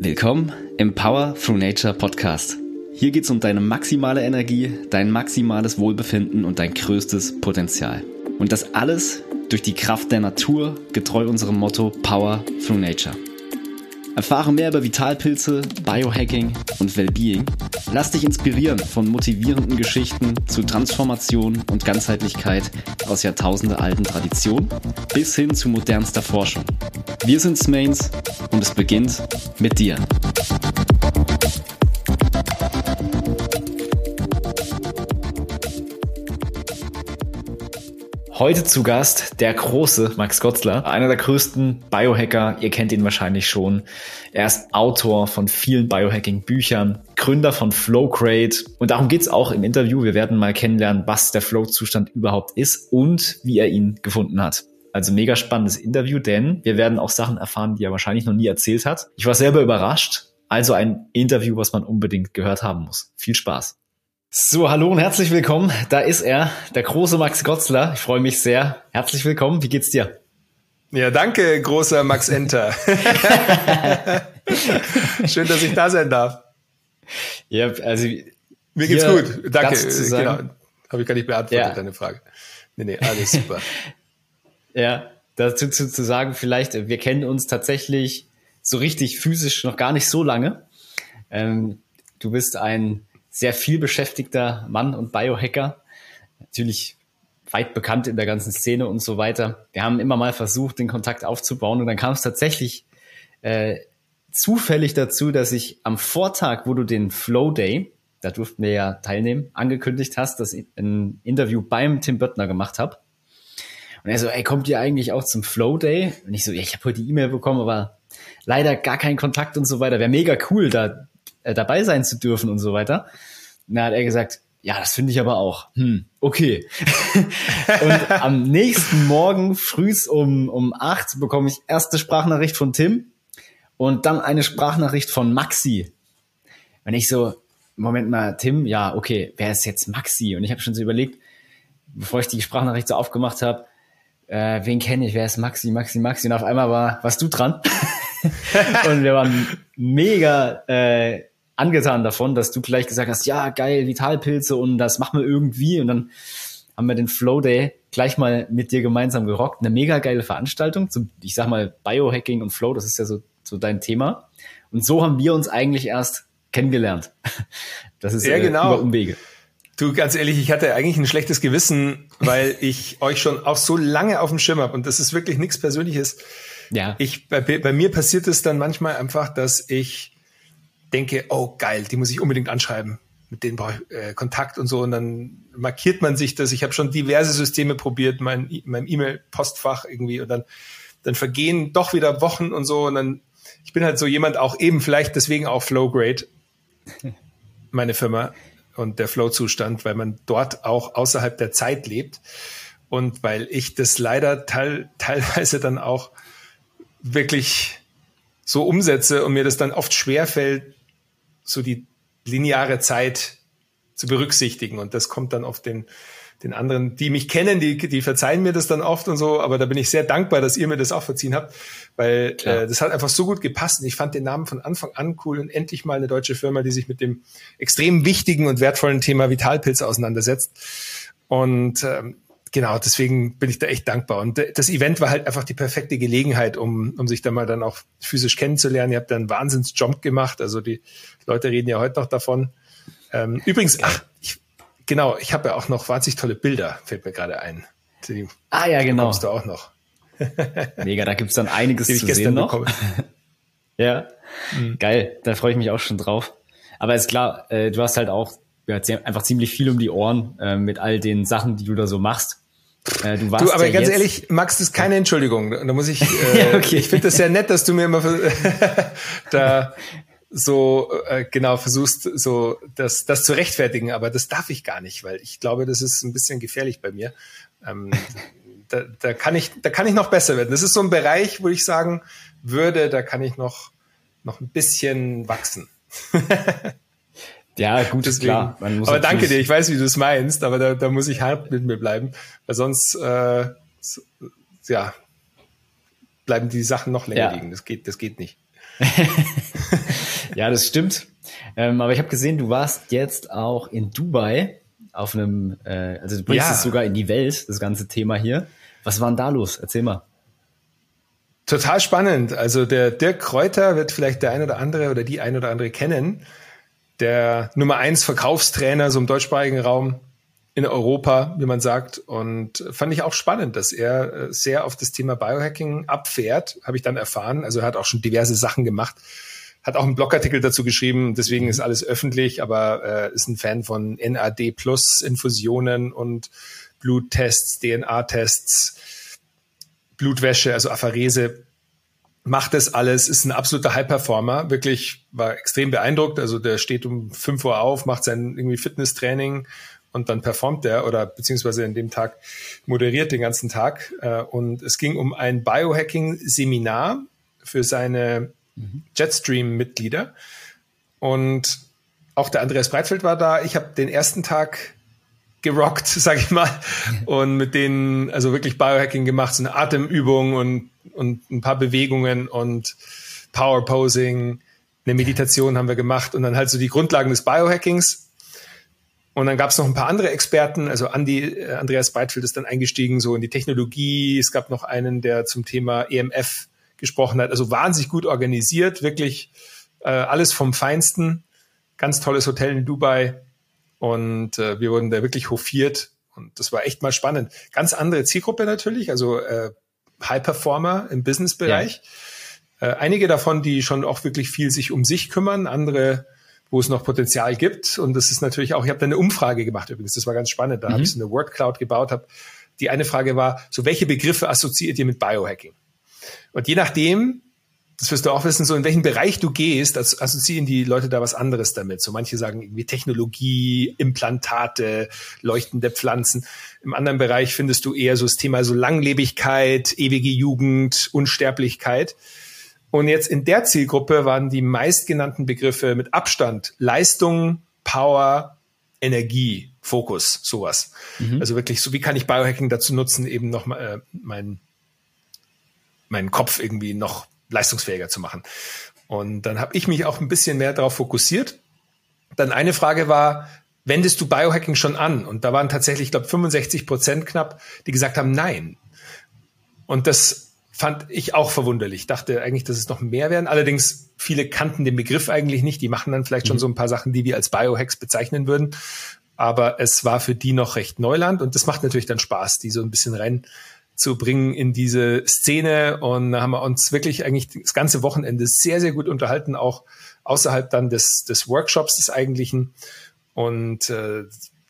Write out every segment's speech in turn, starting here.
Willkommen im Power Through Nature Podcast. Hier geht es um deine maximale Energie, dein maximales Wohlbefinden und dein größtes Potenzial. Und das alles durch die Kraft der Natur, getreu unserem Motto Power Through Nature. Erfahre mehr über Vitalpilze, Biohacking und Wellbeing. Lass dich inspirieren von motivierenden Geschichten zu Transformation und Ganzheitlichkeit aus jahrtausendealten Traditionen bis hin zu modernster Forschung. Wir sind Smains und es beginnt mit dir. Heute zu Gast der große Max Gotzler, einer der größten Biohacker. Ihr kennt ihn wahrscheinlich schon. Er ist Autor von vielen Biohacking-Büchern, Gründer von Flowcrate. Und darum geht's auch im Interview. Wir werden mal kennenlernen, was der Flow-Zustand überhaupt ist und wie er ihn gefunden hat. Also mega spannendes Interview, denn wir werden auch Sachen erfahren, die er wahrscheinlich noch nie erzählt hat. Ich war selber überrascht. Also ein Interview, was man unbedingt gehört haben muss. Viel Spaß. So, hallo und herzlich willkommen. Da ist er, der große Max Gotzler. Ich freue mich sehr. Herzlich willkommen. Wie geht's dir? Ja, danke, großer Max Enter. Schön, dass ich da sein darf. Ja, also mir geht's gut. Danke. Genau. Habe ich gar nicht beantwortet, ja. deine Frage. Nee, nee, alles super. ja, dazu zu, zu sagen, vielleicht, wir kennen uns tatsächlich so richtig physisch noch gar nicht so lange. Ähm, du bist ein sehr viel beschäftigter Mann und Biohacker. Natürlich weit bekannt in der ganzen Szene und so weiter. Wir haben immer mal versucht, den Kontakt aufzubauen und dann kam es tatsächlich äh, zufällig dazu, dass ich am Vortag, wo du den Flow Day, da durften wir ja teilnehmen, angekündigt hast, dass ich ein Interview beim Tim Böttner gemacht habe. Und er so, ey, kommt ihr eigentlich auch zum Flow Day? Und ich so, ja, ich habe heute die E-Mail bekommen, aber leider gar keinen Kontakt und so weiter. Wäre mega cool, da äh, dabei sein zu dürfen und so weiter. Dann hat er gesagt, ja, das finde ich aber auch. Hm, okay. und am nächsten Morgen frühs um, um acht bekomme ich erste Sprachnachricht von Tim und dann eine Sprachnachricht von Maxi. Wenn ich so, Moment mal, Tim, ja, okay, wer ist jetzt Maxi? Und ich habe schon so überlegt, bevor ich die Sprachnachricht so aufgemacht habe, äh, wen kenne ich, wer ist Maxi, Maxi, Maxi? Und auf einmal war, warst du dran. und wir waren mega äh, angetan davon, dass du gleich gesagt hast, ja, geil, Vitalpilze und das machen wir irgendwie. Und dann haben wir den Flow Day gleich mal mit dir gemeinsam gerockt. Eine mega geile Veranstaltung. Zum, ich sag mal, Biohacking und Flow, das ist ja so, so dein Thema. Und so haben wir uns eigentlich erst kennengelernt. Das ist ja, äh, genau. über Umwege. Du, ganz ehrlich, ich hatte eigentlich ein schlechtes Gewissen, weil ich euch schon auch so lange auf dem Schirm habe und das ist wirklich nichts Persönliches. Ja. Ich, bei, bei mir passiert es dann manchmal einfach, dass ich denke, oh geil, die muss ich unbedingt anschreiben. Mit denen brauche ich äh, Kontakt und so. Und dann markiert man sich das. Ich habe schon diverse Systeme probiert, mein, mein E-Mail-Postfach irgendwie. Und dann, dann vergehen doch wieder Wochen und so. Und dann, ich bin halt so jemand auch eben vielleicht deswegen auch Flowgrade, meine Firma und der Flow-Zustand, weil man dort auch außerhalb der Zeit lebt. Und weil ich das leider teil, teilweise dann auch wirklich so umsetze und mir das dann oft schwer fällt, so die lineare Zeit zu berücksichtigen. Und das kommt dann auf den, den anderen, die mich kennen, die, die verzeihen mir das dann oft und so, aber da bin ich sehr dankbar, dass ihr mir das auch verziehen habt, weil äh, das hat einfach so gut gepasst. Und ich fand den Namen von Anfang an cool und endlich mal eine deutsche Firma, die sich mit dem extrem wichtigen und wertvollen Thema Vitalpilze auseinandersetzt. Und ähm, genau, deswegen bin ich da echt dankbar. Und das Event war halt einfach die perfekte Gelegenheit, um, um sich da mal dann auch physisch kennenzulernen. Ihr habt da einen Wahnsinns-Jump gemacht. Also die Leute reden ja heute noch davon. Ähm, übrigens, ach, ich, genau, ich habe ja auch noch wahnsinnig tolle Bilder, fällt mir gerade ein. Die, ah ja, genau. Kommst du auch noch. Mega, da gibt's dann einiges zu sehen noch. ja, mhm. geil, da freue ich mich auch schon drauf. Aber ist klar, äh, du hast halt auch ja, einfach ziemlich viel um die Ohren äh, mit all den Sachen, die du da so machst. Äh, du, warst du, aber ja ganz ehrlich, Max, das ist keine Entschuldigung. Da muss ich, äh, ja, okay. ich finde das sehr nett, dass du mir immer da so äh, genau versuchst, so das, das zu rechtfertigen, aber das darf ich gar nicht, weil ich glaube, das ist ein bisschen gefährlich bei mir. Ähm, da, da kann ich, da kann ich noch besser werden. Das ist so ein Bereich, wo ich sagen würde, da kann ich noch, noch ein bisschen wachsen. Ja, gut, ist klar. aber danke dir, ich weiß, wie du es meinst, aber da, da muss ich hart mit mir bleiben, weil sonst äh, ja, bleiben die Sachen noch länger ja. liegen. Das geht, das geht nicht. Ja, das stimmt. Ähm, aber ich habe gesehen, du warst jetzt auch in Dubai auf einem, äh, also du bringst ja. es sogar in die Welt, das ganze Thema hier. Was war denn da los? Erzähl mal. Total spannend. Also der Dirk Kräuter wird vielleicht der ein oder andere oder die ein oder andere kennen. Der Nummer eins Verkaufstrainer so im deutschsprachigen Raum in Europa, wie man sagt. Und fand ich auch spannend, dass er äh, sehr auf das Thema Biohacking abfährt, habe ich dann erfahren. Also er hat auch schon diverse Sachen gemacht, hat auch einen Blogartikel dazu geschrieben, deswegen ist alles öffentlich, aber äh, ist ein Fan von NAD Plus Infusionen und Bluttests, DNA-Tests, Blutwäsche, also Apharese, macht das alles, ist ein absoluter High-Performer, wirklich war extrem beeindruckt. Also der steht um 5 Uhr auf, macht sein irgendwie Fitnesstraining und dann performt er oder beziehungsweise in dem Tag moderiert den ganzen Tag. Äh, und es ging um ein Biohacking-Seminar für seine Jetstream-Mitglieder. Und auch der Andreas Breitfeld war da. Ich habe den ersten Tag gerockt, sag ich mal, und mit denen also wirklich Biohacking gemacht, so eine Atemübung und, und ein paar Bewegungen und Power Posing, eine Meditation haben wir gemacht und dann halt so die Grundlagen des Biohackings und dann gab es noch ein paar andere Experten, also Andy, äh, Andreas Breitfeld ist dann eingestiegen so in die Technologie. Es gab noch einen, der zum Thema EMF gesprochen hat. Also wahnsinnig gut organisiert, wirklich äh, alles vom Feinsten. Ganz tolles Hotel in Dubai. Und äh, wir wurden da wirklich hofiert. Und das war echt mal spannend. Ganz andere Zielgruppe natürlich, also äh, High Performer im Businessbereich. Ja. Äh, einige davon, die schon auch wirklich viel sich um sich kümmern, andere wo es noch Potenzial gibt. Und das ist natürlich auch, ich habe da eine Umfrage gemacht übrigens, das war ganz spannend. Da mhm. habe ich so eine Word Cloud gebaut. Hab. Die eine Frage war, so welche Begriffe assoziiert ihr mit Biohacking? Und je nachdem, das wirst du auch wissen, so in welchen Bereich du gehst, assoziieren die Leute da was anderes damit. So manche sagen irgendwie Technologie, Implantate, leuchtende Pflanzen. Im anderen Bereich findest du eher so das Thema so Langlebigkeit, ewige Jugend, Unsterblichkeit. Und jetzt in der Zielgruppe waren die meistgenannten Begriffe mit Abstand Leistung, Power, Energie, Fokus, sowas. Mhm. Also wirklich, so wie kann ich Biohacking dazu nutzen, eben noch mal, äh, meinen meinen Kopf irgendwie noch leistungsfähiger zu machen. Und dann habe ich mich auch ein bisschen mehr darauf fokussiert. Dann eine Frage war, wendest du Biohacking schon an? Und da waren tatsächlich, ich glaube, 65 Prozent knapp, die gesagt haben, nein. Und das fand ich auch verwunderlich. Dachte eigentlich, dass es noch mehr werden. Allerdings, viele kannten den Begriff eigentlich nicht. Die machen dann vielleicht mhm. schon so ein paar Sachen, die wir als Biohacks bezeichnen würden. Aber es war für die noch recht Neuland und das macht natürlich dann Spaß, die so ein bisschen reinzubringen in diese Szene. Und da haben wir uns wirklich eigentlich das ganze Wochenende sehr, sehr gut unterhalten, auch außerhalb dann des, des Workshops des eigentlichen. Und äh,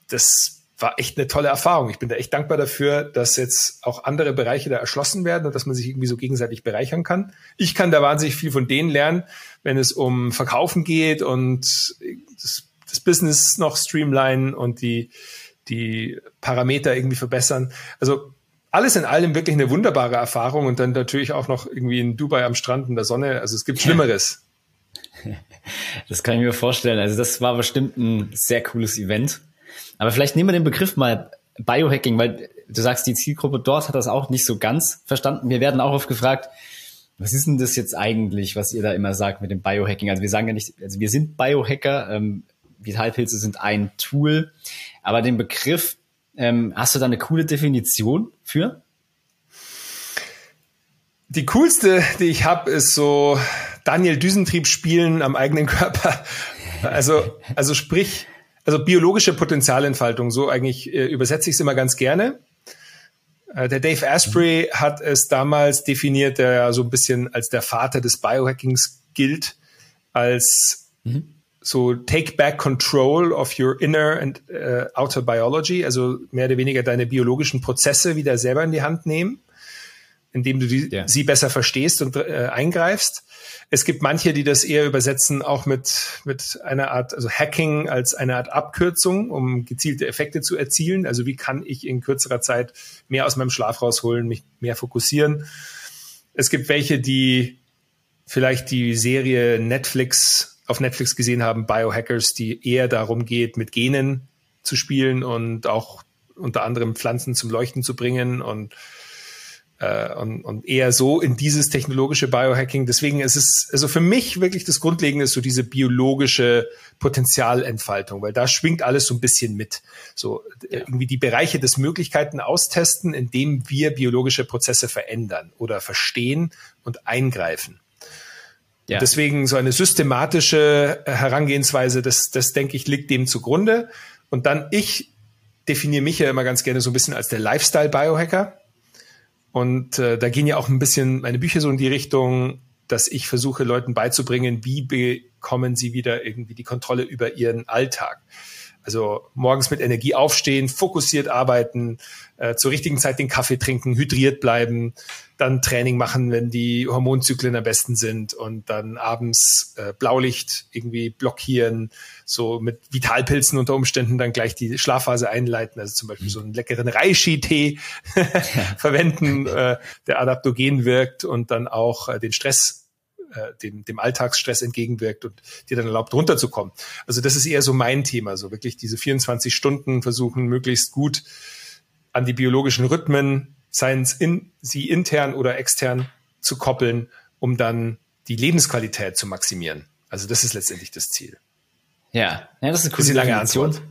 das war echt eine tolle Erfahrung. Ich bin da echt dankbar dafür, dass jetzt auch andere Bereiche da erschlossen werden und dass man sich irgendwie so gegenseitig bereichern kann. Ich kann da wahnsinnig viel von denen lernen, wenn es um Verkaufen geht und das, das Business noch streamline und die, die Parameter irgendwie verbessern. Also alles in allem wirklich eine wunderbare Erfahrung und dann natürlich auch noch irgendwie in Dubai am Strand in der Sonne. Also es gibt Schlimmeres. Das kann ich mir vorstellen. Also das war bestimmt ein sehr cooles Event. Aber vielleicht nehmen wir den Begriff mal Biohacking, weil du sagst, die Zielgruppe dort hat das auch nicht so ganz verstanden. Wir werden auch oft gefragt, was ist denn das jetzt eigentlich, was ihr da immer sagt mit dem Biohacking? Also wir sagen ja nicht, also wir sind Biohacker, ähm, Vitalpilze sind ein Tool, aber den Begriff, ähm, hast du da eine coole Definition für? Die coolste, die ich habe, ist so Daniel Düsentrieb spielen am eigenen Körper. Also, also sprich, also biologische Potenzialentfaltung, so eigentlich äh, übersetze ich es immer ganz gerne. Äh, der Dave Asprey mhm. hat es damals definiert, der ja so ein bisschen als der Vater des Biohackings gilt, als mhm. So take back control of your inner and uh, outer biology, also mehr oder weniger deine biologischen Prozesse wieder selber in die Hand nehmen, indem du die, ja. sie besser verstehst und äh, eingreifst. Es gibt manche, die das eher übersetzen, auch mit, mit einer Art, also Hacking als eine Art Abkürzung, um gezielte Effekte zu erzielen. Also wie kann ich in kürzerer Zeit mehr aus meinem Schlaf rausholen, mich mehr fokussieren. Es gibt welche, die vielleicht die Serie Netflix auf Netflix gesehen haben, Biohackers, die eher darum geht, mit Genen zu spielen und auch unter anderem Pflanzen zum Leuchten zu bringen und äh, und, und eher so in dieses technologische Biohacking. Deswegen ist es also für mich wirklich das Grundlegende ist so diese biologische Potenzialentfaltung, weil da schwingt alles so ein bisschen mit. So ja. irgendwie die Bereiche des Möglichkeiten austesten, indem wir biologische Prozesse verändern oder verstehen und eingreifen. Ja. Deswegen so eine systematische Herangehensweise, das, das denke ich, liegt dem zugrunde. Und dann ich definiere mich ja immer ganz gerne so ein bisschen als der Lifestyle-Biohacker. Und äh, da gehen ja auch ein bisschen meine Bücher so in die Richtung, dass ich versuche, Leuten beizubringen, wie bekommen sie wieder irgendwie die Kontrolle über ihren Alltag. Also morgens mit Energie aufstehen, fokussiert arbeiten, äh, zur richtigen Zeit den Kaffee trinken, hydriert bleiben, dann Training machen, wenn die Hormonzyklen am besten sind und dann abends äh, Blaulicht irgendwie blockieren, so mit Vitalpilzen unter Umständen dann gleich die Schlafphase einleiten, also zum Beispiel so einen leckeren Reishi-Tee verwenden, äh, der adaptogen wirkt und dann auch äh, den Stress äh, dem, dem Alltagsstress entgegenwirkt und dir dann erlaubt, runterzukommen. Also das ist eher so mein Thema, so wirklich diese 24 Stunden versuchen, möglichst gut an die biologischen Rhythmen, seien es in, sie intern oder extern zu koppeln, um dann die Lebensqualität zu maximieren. Also das ist letztendlich das Ziel. Ja, ja das ist eine coole lange Antwort.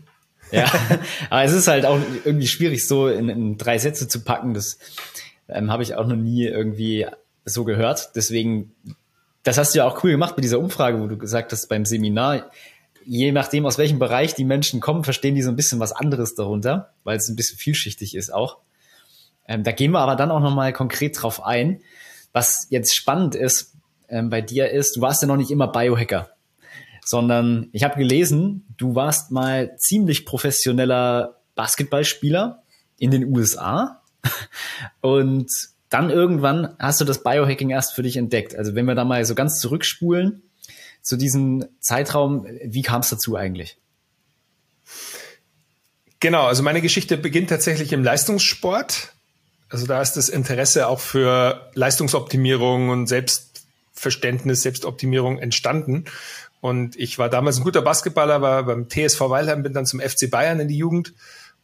Ja, aber es ist halt auch irgendwie schwierig, so in, in drei Sätze zu packen. Das ähm, habe ich auch noch nie irgendwie so gehört. Deswegen das hast du ja auch cool gemacht mit dieser Umfrage, wo du gesagt hast, beim Seminar, je nachdem, aus welchem Bereich die Menschen kommen, verstehen die so ein bisschen was anderes darunter, weil es ein bisschen vielschichtig ist auch. Ähm, da gehen wir aber dann auch nochmal konkret drauf ein. Was jetzt spannend ist ähm, bei dir ist, du warst ja noch nicht immer Biohacker, sondern ich habe gelesen, du warst mal ziemlich professioneller Basketballspieler in den USA und dann irgendwann hast du das Biohacking erst für dich entdeckt. Also wenn wir da mal so ganz zurückspulen zu diesem Zeitraum, wie kam es dazu eigentlich? Genau, also meine Geschichte beginnt tatsächlich im Leistungssport. Also da ist das Interesse auch für Leistungsoptimierung und Selbstverständnis, Selbstoptimierung entstanden. Und ich war damals ein guter Basketballer, war beim TSV Weilheim, bin dann zum FC Bayern in die Jugend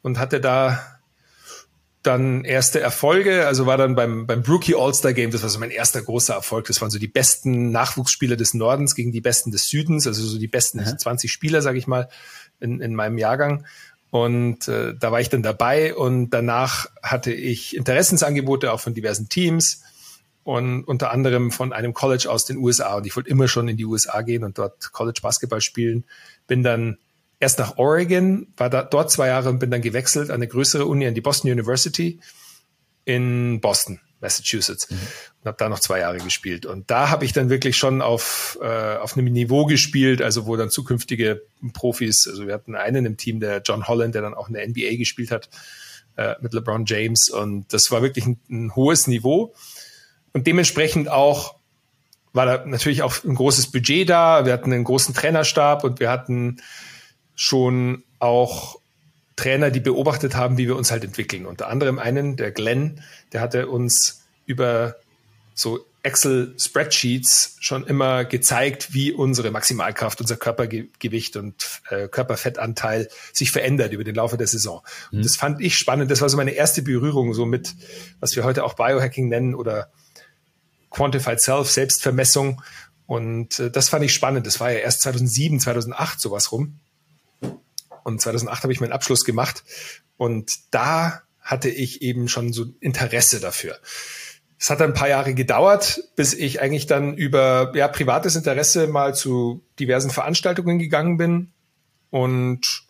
und hatte da dann erste Erfolge, also war dann beim, beim Brookie All-Star Game, das war so mein erster großer Erfolg. Das waren so die besten Nachwuchsspieler des Nordens gegen die besten des Südens, also so die besten ja. 20 Spieler, sage ich mal, in, in meinem Jahrgang. Und äh, da war ich dann dabei und danach hatte ich Interessensangebote auch von diversen Teams und unter anderem von einem College aus den USA. Und ich wollte immer schon in die USA gehen und dort College Basketball spielen. Bin dann erst nach Oregon, war da, dort zwei Jahre und bin dann gewechselt an eine größere Uni, an die Boston University in Boston, Massachusetts. Mhm. Und habe da noch zwei Jahre gespielt. Und da habe ich dann wirklich schon auf, äh, auf einem Niveau gespielt, also wo dann zukünftige Profis, also wir hatten einen im Team, der John Holland, der dann auch in der NBA gespielt hat, äh, mit LeBron James. Und das war wirklich ein, ein hohes Niveau. Und dementsprechend auch war da natürlich auch ein großes Budget da. Wir hatten einen großen Trainerstab und wir hatten schon auch Trainer, die beobachtet haben, wie wir uns halt entwickeln. Unter anderem einen, der Glenn, der hatte uns über so Excel-Spreadsheets schon immer gezeigt, wie unsere Maximalkraft, unser Körpergewicht und äh, Körperfettanteil sich verändert über den Laufe der Saison. Mhm. Und das fand ich spannend. Das war so meine erste Berührung so mit, was wir heute auch Biohacking nennen oder Quantified Self, Selbstvermessung. Und äh, das fand ich spannend. Das war ja erst 2007, 2008 sowas rum. Und 2008 habe ich meinen Abschluss gemacht und da hatte ich eben schon so Interesse dafür. Es hat ein paar Jahre gedauert, bis ich eigentlich dann über ja, privates Interesse mal zu diversen Veranstaltungen gegangen bin und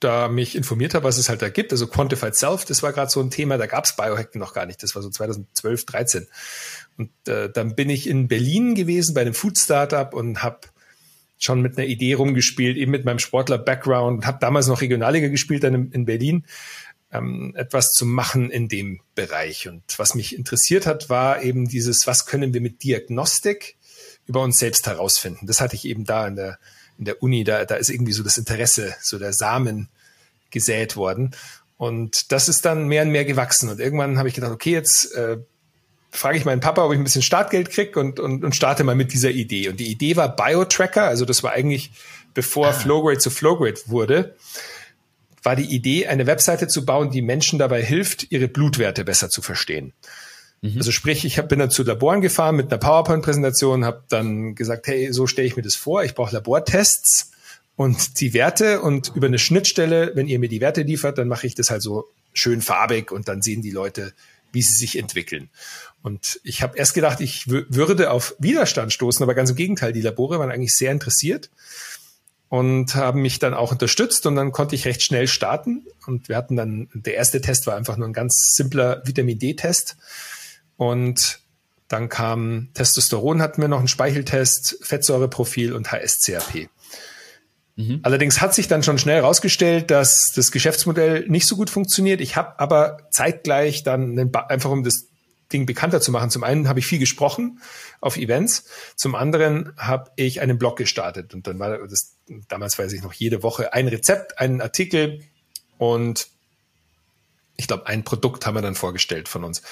da mich informiert habe, was es halt da gibt. Also Quantified Self, das war gerade so ein Thema, da gab es Biohacking noch gar nicht. Das war so 2012, 13. Und äh, dann bin ich in Berlin gewesen bei einem Food Startup und habe schon mit einer Idee rumgespielt, eben mit meinem Sportler-Background, habe damals noch Regionalliga gespielt dann in, in Berlin, ähm, etwas zu machen in dem Bereich. Und was mich interessiert hat, war eben dieses, was können wir mit Diagnostik über uns selbst herausfinden. Das hatte ich eben da in der, in der Uni, da, da ist irgendwie so das Interesse, so der Samen gesät worden. Und das ist dann mehr und mehr gewachsen. Und irgendwann habe ich gedacht, okay, jetzt äh, frage ich meinen Papa, ob ich ein bisschen Startgeld krieg und, und, und starte mal mit dieser Idee. Und die Idee war Biotracker, also das war eigentlich bevor ah. Flowgrade zu Flowgrade wurde, war die Idee, eine Webseite zu bauen, die Menschen dabei hilft, ihre Blutwerte besser zu verstehen. Mhm. Also sprich, ich hab, bin dann zu Laboren gefahren mit einer PowerPoint-Präsentation, habe dann gesagt, hey, so stelle ich mir das vor, ich brauche Labortests und die Werte und über eine Schnittstelle, wenn ihr mir die Werte liefert, dann mache ich das halt so schön farbig und dann sehen die Leute, wie sie sich entwickeln. Und ich habe erst gedacht, ich würde auf Widerstand stoßen, aber ganz im Gegenteil, die Labore waren eigentlich sehr interessiert und haben mich dann auch unterstützt und dann konnte ich recht schnell starten. Und wir hatten dann, der erste Test war einfach nur ein ganz simpler Vitamin D-Test. Und dann kam Testosteron hatten wir noch einen Speicheltest, Fettsäureprofil und HSCRP. Mhm. Allerdings hat sich dann schon schnell herausgestellt, dass das Geschäftsmodell nicht so gut funktioniert. Ich habe aber zeitgleich dann einfach um das Ding bekannter zu machen. Zum einen habe ich viel gesprochen auf Events, zum anderen habe ich einen Blog gestartet und dann war das damals weiß ich noch jede Woche ein Rezept, einen Artikel und ich glaube ein Produkt haben wir dann vorgestellt von uns.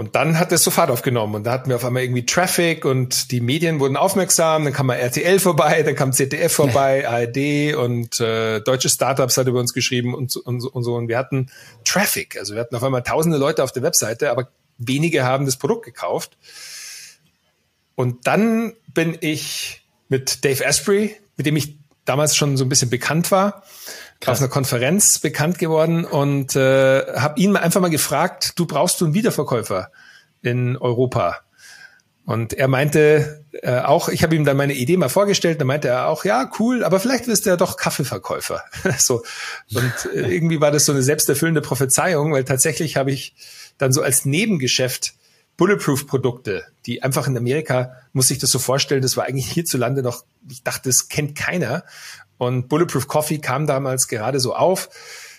Und dann hat es sofort aufgenommen und da hatten wir auf einmal irgendwie Traffic und die Medien wurden aufmerksam, dann kam mal RTL vorbei, dann kam ZDF vorbei, ARD und äh, deutsche Startups hat über uns geschrieben und, und, und so. Und wir hatten Traffic, also wir hatten auf einmal tausende Leute auf der Webseite, aber wenige haben das Produkt gekauft. Und dann bin ich mit Dave Asprey, mit dem ich damals schon so ein bisschen bekannt war, Krass. auf einer Konferenz bekannt geworden und äh, habe ihn einfach mal gefragt, du brauchst du einen Wiederverkäufer in Europa? Und er meinte äh, auch, ich habe ihm dann meine Idee mal vorgestellt, dann meinte er auch, ja, cool, aber vielleicht wirst du ja doch Kaffeeverkäufer. so. Und äh, irgendwie war das so eine selbsterfüllende Prophezeiung, weil tatsächlich habe ich dann so als Nebengeschäft Bulletproof-Produkte, die einfach in Amerika, muss ich das so vorstellen, das war eigentlich hierzulande noch, ich dachte, das kennt keiner. Und Bulletproof Coffee kam damals gerade so auf.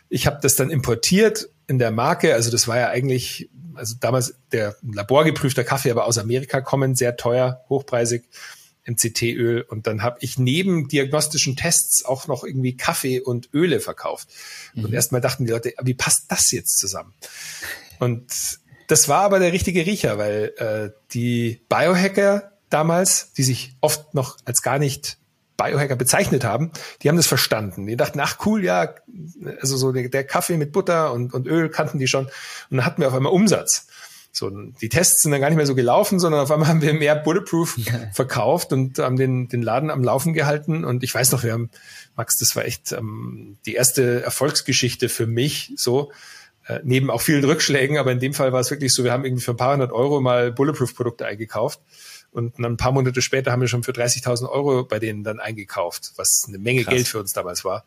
Ich habe das dann importiert in der Marke. Also das war ja eigentlich, also damals der laborgeprüfter Kaffee, aber aus Amerika kommen, sehr teuer, hochpreisig. MCT-Öl und dann habe ich neben diagnostischen Tests auch noch irgendwie Kaffee und Öle verkauft. Mhm. Und erstmal dachten die Leute, wie passt das jetzt zusammen? Und das war aber der richtige Riecher, weil äh, die Biohacker damals, die sich oft noch als gar nicht Biohacker bezeichnet haben, die haben das verstanden. Die dachten, ach cool, ja, also so der, der Kaffee mit Butter und, und Öl kannten die schon. Und dann hatten wir auf einmal Umsatz. So, die Tests sind dann gar nicht mehr so gelaufen, sondern auf einmal haben wir mehr Bulletproof verkauft und haben den, den Laden am Laufen gehalten. Und ich weiß noch, wir haben, Max, das war echt ähm, die erste Erfolgsgeschichte für mich, so, äh, neben auch vielen Rückschlägen, aber in dem Fall war es wirklich so, wir haben irgendwie für ein paar hundert Euro mal Bulletproof-Produkte eingekauft und ein paar Monate später haben wir schon für 30.000 Euro bei denen dann eingekauft, was eine Menge Krass. Geld für uns damals war.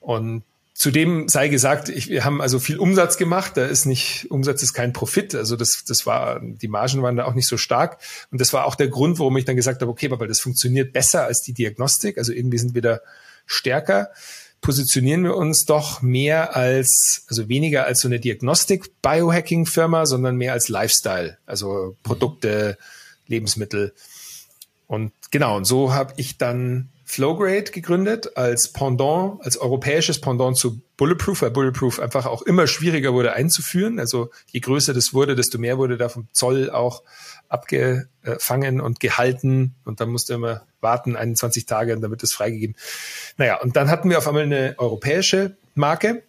Und Zudem sei gesagt, ich, wir haben also viel Umsatz gemacht. Da ist nicht, Umsatz ist kein Profit. Also das, das war, die Margen waren da auch nicht so stark. Und das war auch der Grund, warum ich dann gesagt habe, okay, weil das funktioniert besser als die Diagnostik. Also irgendwie sind wir da stärker. Positionieren wir uns doch mehr als, also weniger als so eine Diagnostik-Biohacking-Firma, sondern mehr als Lifestyle. Also Produkte, Lebensmittel. Und genau, und so habe ich dann Flowgrade gegründet als Pendant, als europäisches Pendant zu Bulletproof, weil Bulletproof einfach auch immer schwieriger wurde einzuführen. Also je größer das wurde, desto mehr wurde da vom Zoll auch abgefangen und gehalten und dann musste immer warten 21 Tage wird es freigegeben. Naja, und dann hatten wir auf einmal eine europäische Marke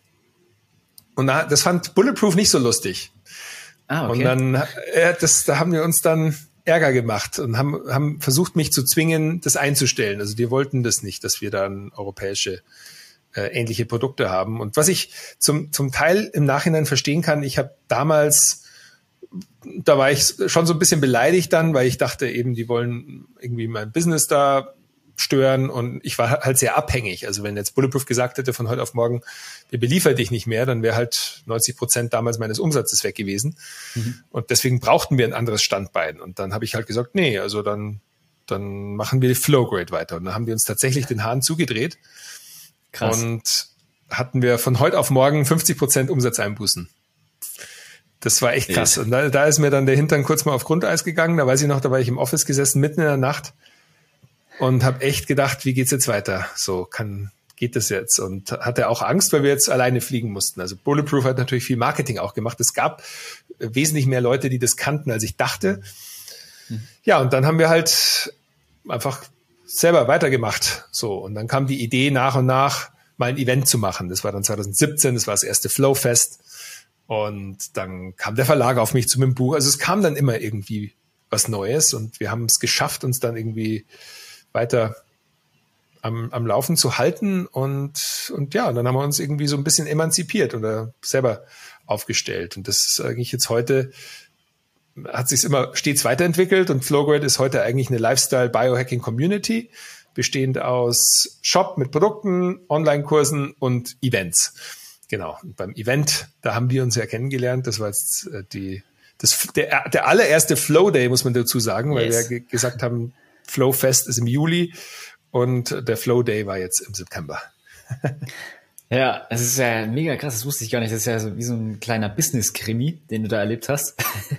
und das fand Bulletproof nicht so lustig. Ah, okay. Und dann, äh, das, da haben wir uns dann Ärger gemacht und haben, haben versucht, mich zu zwingen, das einzustellen. Also die wollten das nicht, dass wir dann europäische äh, ähnliche Produkte haben. Und was ich zum, zum Teil im Nachhinein verstehen kann, ich habe damals, da war ich schon so ein bisschen beleidigt dann, weil ich dachte eben, die wollen irgendwie mein Business da stören und ich war halt sehr abhängig. Also wenn jetzt Bulletproof gesagt hätte von heute auf morgen, wir beliefern dich nicht mehr, dann wäre halt 90 Prozent damals meines Umsatzes weg gewesen. Mhm. Und deswegen brauchten wir ein anderes Standbein. Und dann habe ich halt gesagt, nee, also dann, dann machen wir die Flowgrade weiter. Und dann haben wir uns tatsächlich den Hahn zugedreht Krass. und hatten wir von heute auf morgen 50 Prozent Umsatzeinbußen. Das war echt krass. Und da, da ist mir dann der Hintern kurz mal auf Grundeis gegangen. Da weiß ich noch, da war ich im Office gesessen, mitten in der Nacht und habe echt gedacht, wie geht's jetzt weiter? So kann geht das jetzt? Und hatte auch Angst, weil wir jetzt alleine fliegen mussten. Also Bulletproof hat natürlich viel Marketing auch gemacht. Es gab wesentlich mehr Leute, die das kannten, als ich dachte. Mhm. Ja, und dann haben wir halt einfach selber weitergemacht. So, und dann kam die Idee nach und nach, mal ein Event zu machen. Das war dann 2017, das war das erste Flowfest. Und dann kam der Verlag auf mich zu meinem Buch. Also es kam dann immer irgendwie was Neues und wir haben es geschafft, uns dann irgendwie weiter am, am Laufen zu halten und, und ja, dann haben wir uns irgendwie so ein bisschen emanzipiert oder selber aufgestellt. Und das ist eigentlich jetzt heute, hat sich immer stets weiterentwickelt und Flowgrid ist heute eigentlich eine Lifestyle Biohacking Community, bestehend aus Shop mit Produkten, Online-Kursen und Events. Genau. Und beim Event, da haben wir uns ja kennengelernt. Das war jetzt äh, die, das, der, der allererste Flow Day, muss man dazu sagen, weil yes. wir gesagt haben, Flow Fest ist im Juli und der Flow Day war jetzt im September. Ja, es ist ja mega krass, das wusste ich gar nicht. Das ist ja so wie so ein kleiner Business-Krimi, den du da erlebt hast.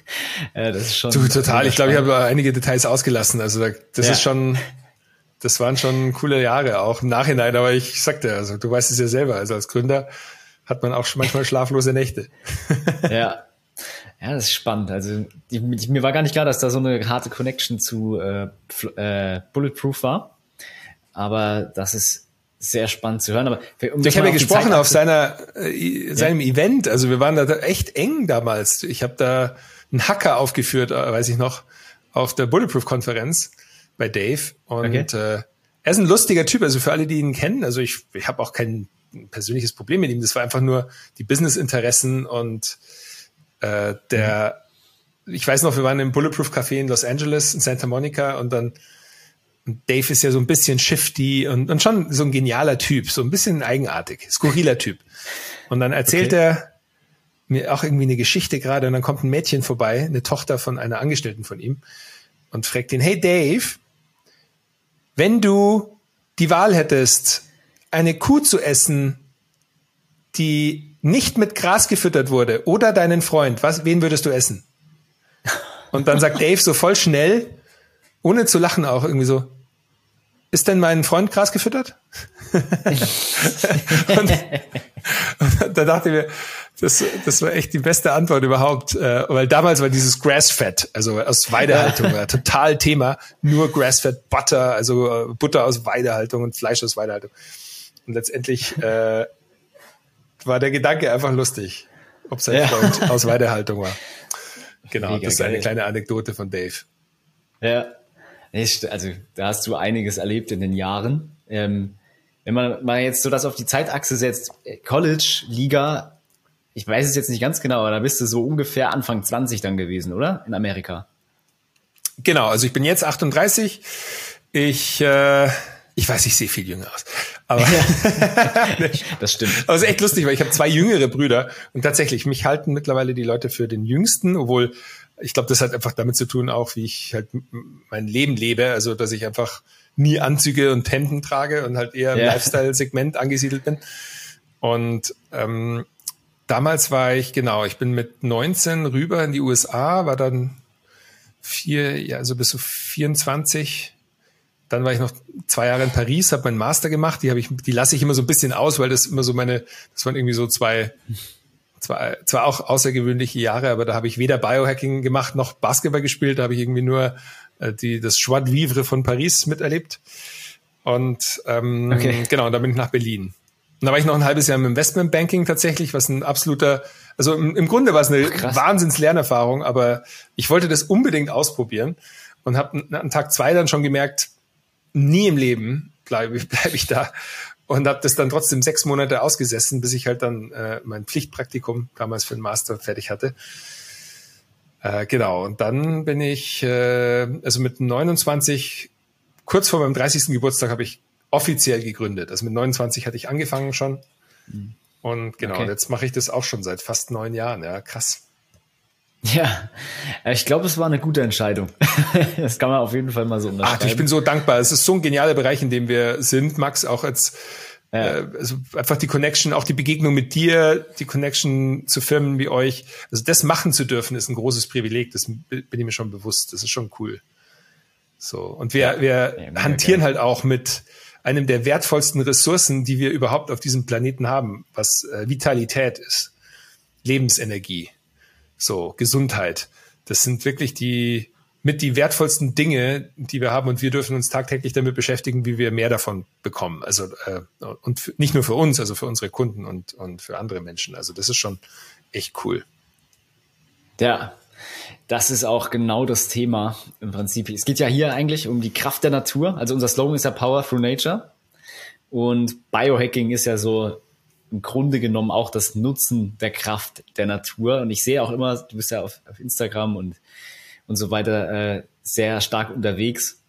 das ist schon. Du, total. Ich glaube, ich habe einige Details ausgelassen. Also das ja. ist schon, das waren schon coole Jahre auch im Nachhinein. Aber ich sagte, also du weißt es ja selber. Also als Gründer hat man auch manchmal schlaflose Nächte. ja. Ja, das ist spannend. Also ich, mir war gar nicht klar, dass da so eine harte Connection zu äh, äh, Bulletproof war. Aber das ist sehr spannend zu hören. Aber um ich habe ja gesprochen auf seiner äh, seinem ja. Event. Also wir waren da echt eng damals. Ich habe da einen Hacker aufgeführt, äh, weiß ich noch, auf der Bulletproof-Konferenz bei Dave. Und okay. äh, er ist ein lustiger Typ. Also für alle, die ihn kennen. Also ich, ich habe auch kein persönliches Problem mit ihm. Das war einfach nur die Business-Interessen und äh, der. Mhm. Ich weiß noch, wir waren im Bulletproof Café in Los Angeles, in Santa Monica und dann und Dave ist ja so ein bisschen shifty und, und schon so ein genialer Typ, so ein bisschen eigenartig, skurriler Typ. Und dann erzählt okay. er mir auch irgendwie eine Geschichte gerade und dann kommt ein Mädchen vorbei, eine Tochter von einer Angestellten von ihm und fragt ihn, hey Dave, wenn du die Wahl hättest, eine Kuh zu essen, die nicht mit Gras gefüttert wurde oder deinen Freund, was, wen würdest du essen? Und dann sagt Dave so voll schnell, ohne zu lachen auch irgendwie so, ist denn mein Freund Gras gefüttert? und, und da dachte ich mir, das, das war echt die beste Antwort überhaupt, äh, weil damals war dieses Grassfett, also aus Weidehaltung, war total Thema, nur Grassfett Butter, also äh, Butter aus Weidehaltung und Fleisch aus Weidehaltung. Und letztendlich äh, war der Gedanke einfach lustig, ob sein ja. Freund aus Weidehaltung war. Genau, Mega das ist eine geil. kleine Anekdote von Dave. Ja, also da hast du einiges erlebt in den Jahren. Ähm, wenn man mal jetzt so das auf die Zeitachse setzt, äh, College, Liga, ich weiß es jetzt nicht ganz genau, aber da bist du so ungefähr Anfang 20 dann gewesen, oder? In Amerika. Genau, also ich bin jetzt 38. Ich, äh, ich weiß, ich sehe viel jünger aus. Aber das stimmt. Aber es ist echt lustig, weil ich habe zwei jüngere Brüder und tatsächlich, mich halten mittlerweile die Leute für den Jüngsten, obwohl ich glaube, das hat einfach damit zu tun, auch wie ich halt mein Leben lebe. Also, dass ich einfach nie Anzüge und Hemden trage und halt eher im ja. Lifestyle-Segment angesiedelt bin. Und ähm, damals war ich, genau, ich bin mit 19 rüber in die USA, war dann vier, ja, also bis zu 24. Dann war ich noch zwei Jahre in Paris, habe meinen Master gemacht. Die habe ich, die lasse ich immer so ein bisschen aus, weil das immer so meine, das waren irgendwie so zwei zwar, zwar auch außergewöhnliche Jahre, aber da habe ich weder Biohacking gemacht noch Basketball gespielt. Da habe ich irgendwie nur äh, die, das Joie de Vivre von Paris miterlebt. Und ähm, okay. genau, da bin ich nach Berlin. Und da war ich noch ein halbes Jahr im Investmentbanking tatsächlich, was ein absoluter, also im, im Grunde war es eine Wahnsinns-Lernerfahrung, aber ich wollte das unbedingt ausprobieren und habe an Tag zwei dann schon gemerkt, nie im Leben bleibe bleib ich da und habe das dann trotzdem sechs Monate ausgesessen, bis ich halt dann äh, mein Pflichtpraktikum damals für den Master fertig hatte. Äh, genau, und dann bin ich, äh, also mit 29, kurz vor meinem 30. Geburtstag habe ich offiziell gegründet. Also mit 29 hatte ich angefangen schon. Mhm. Und genau, okay. und jetzt mache ich das auch schon seit fast neun Jahren. Ja, krass. Ja, ich glaube, es war eine gute Entscheidung. das kann man auf jeden Fall mal so unterschreiben. Ach, ich bin so dankbar. Es ist so ein genialer Bereich, in dem wir sind, Max, auch als ja. äh, also einfach die Connection, auch die Begegnung mit dir, die Connection zu Firmen wie euch. Also das machen zu dürfen, ist ein großes Privileg. Das bin ich mir schon bewusst. Das ist schon cool. So und wir ja. wir ja, hantieren geil. halt auch mit einem der wertvollsten Ressourcen, die wir überhaupt auf diesem Planeten haben, was äh, Vitalität ist, Lebensenergie. So, Gesundheit. Das sind wirklich die mit die wertvollsten Dinge, die wir haben und wir dürfen uns tagtäglich damit beschäftigen, wie wir mehr davon bekommen. Also äh, und nicht nur für uns, also für unsere Kunden und und für andere Menschen. Also das ist schon echt cool. Ja, das ist auch genau das Thema im Prinzip. Es geht ja hier eigentlich um die Kraft der Natur. Also unser Slogan ist ja Power through Nature. Und Biohacking ist ja so im Grunde genommen auch das Nutzen der Kraft der Natur. Und ich sehe auch immer, du bist ja auf, auf Instagram und, und so weiter äh, sehr stark unterwegs.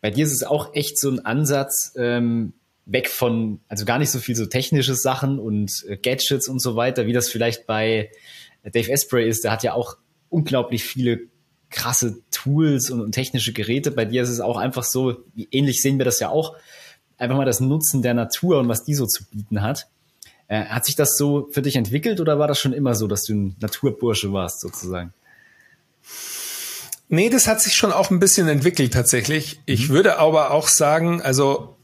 Bei dir ist es auch echt so ein Ansatz, ähm, weg von, also gar nicht so viel so technische Sachen und äh, Gadgets und so weiter, wie das vielleicht bei Dave Asprey ist. Der hat ja auch unglaublich viele krasse Tools und, und technische Geräte. Bei dir ist es auch einfach so, wie ähnlich sehen wir das ja auch, einfach mal das Nutzen der Natur und was die so zu bieten hat. Äh, hat sich das so für dich entwickelt oder war das schon immer so, dass du ein Naturbursche warst sozusagen? Nee, das hat sich schon auch ein bisschen entwickelt tatsächlich. Ich mhm. würde aber auch sagen, also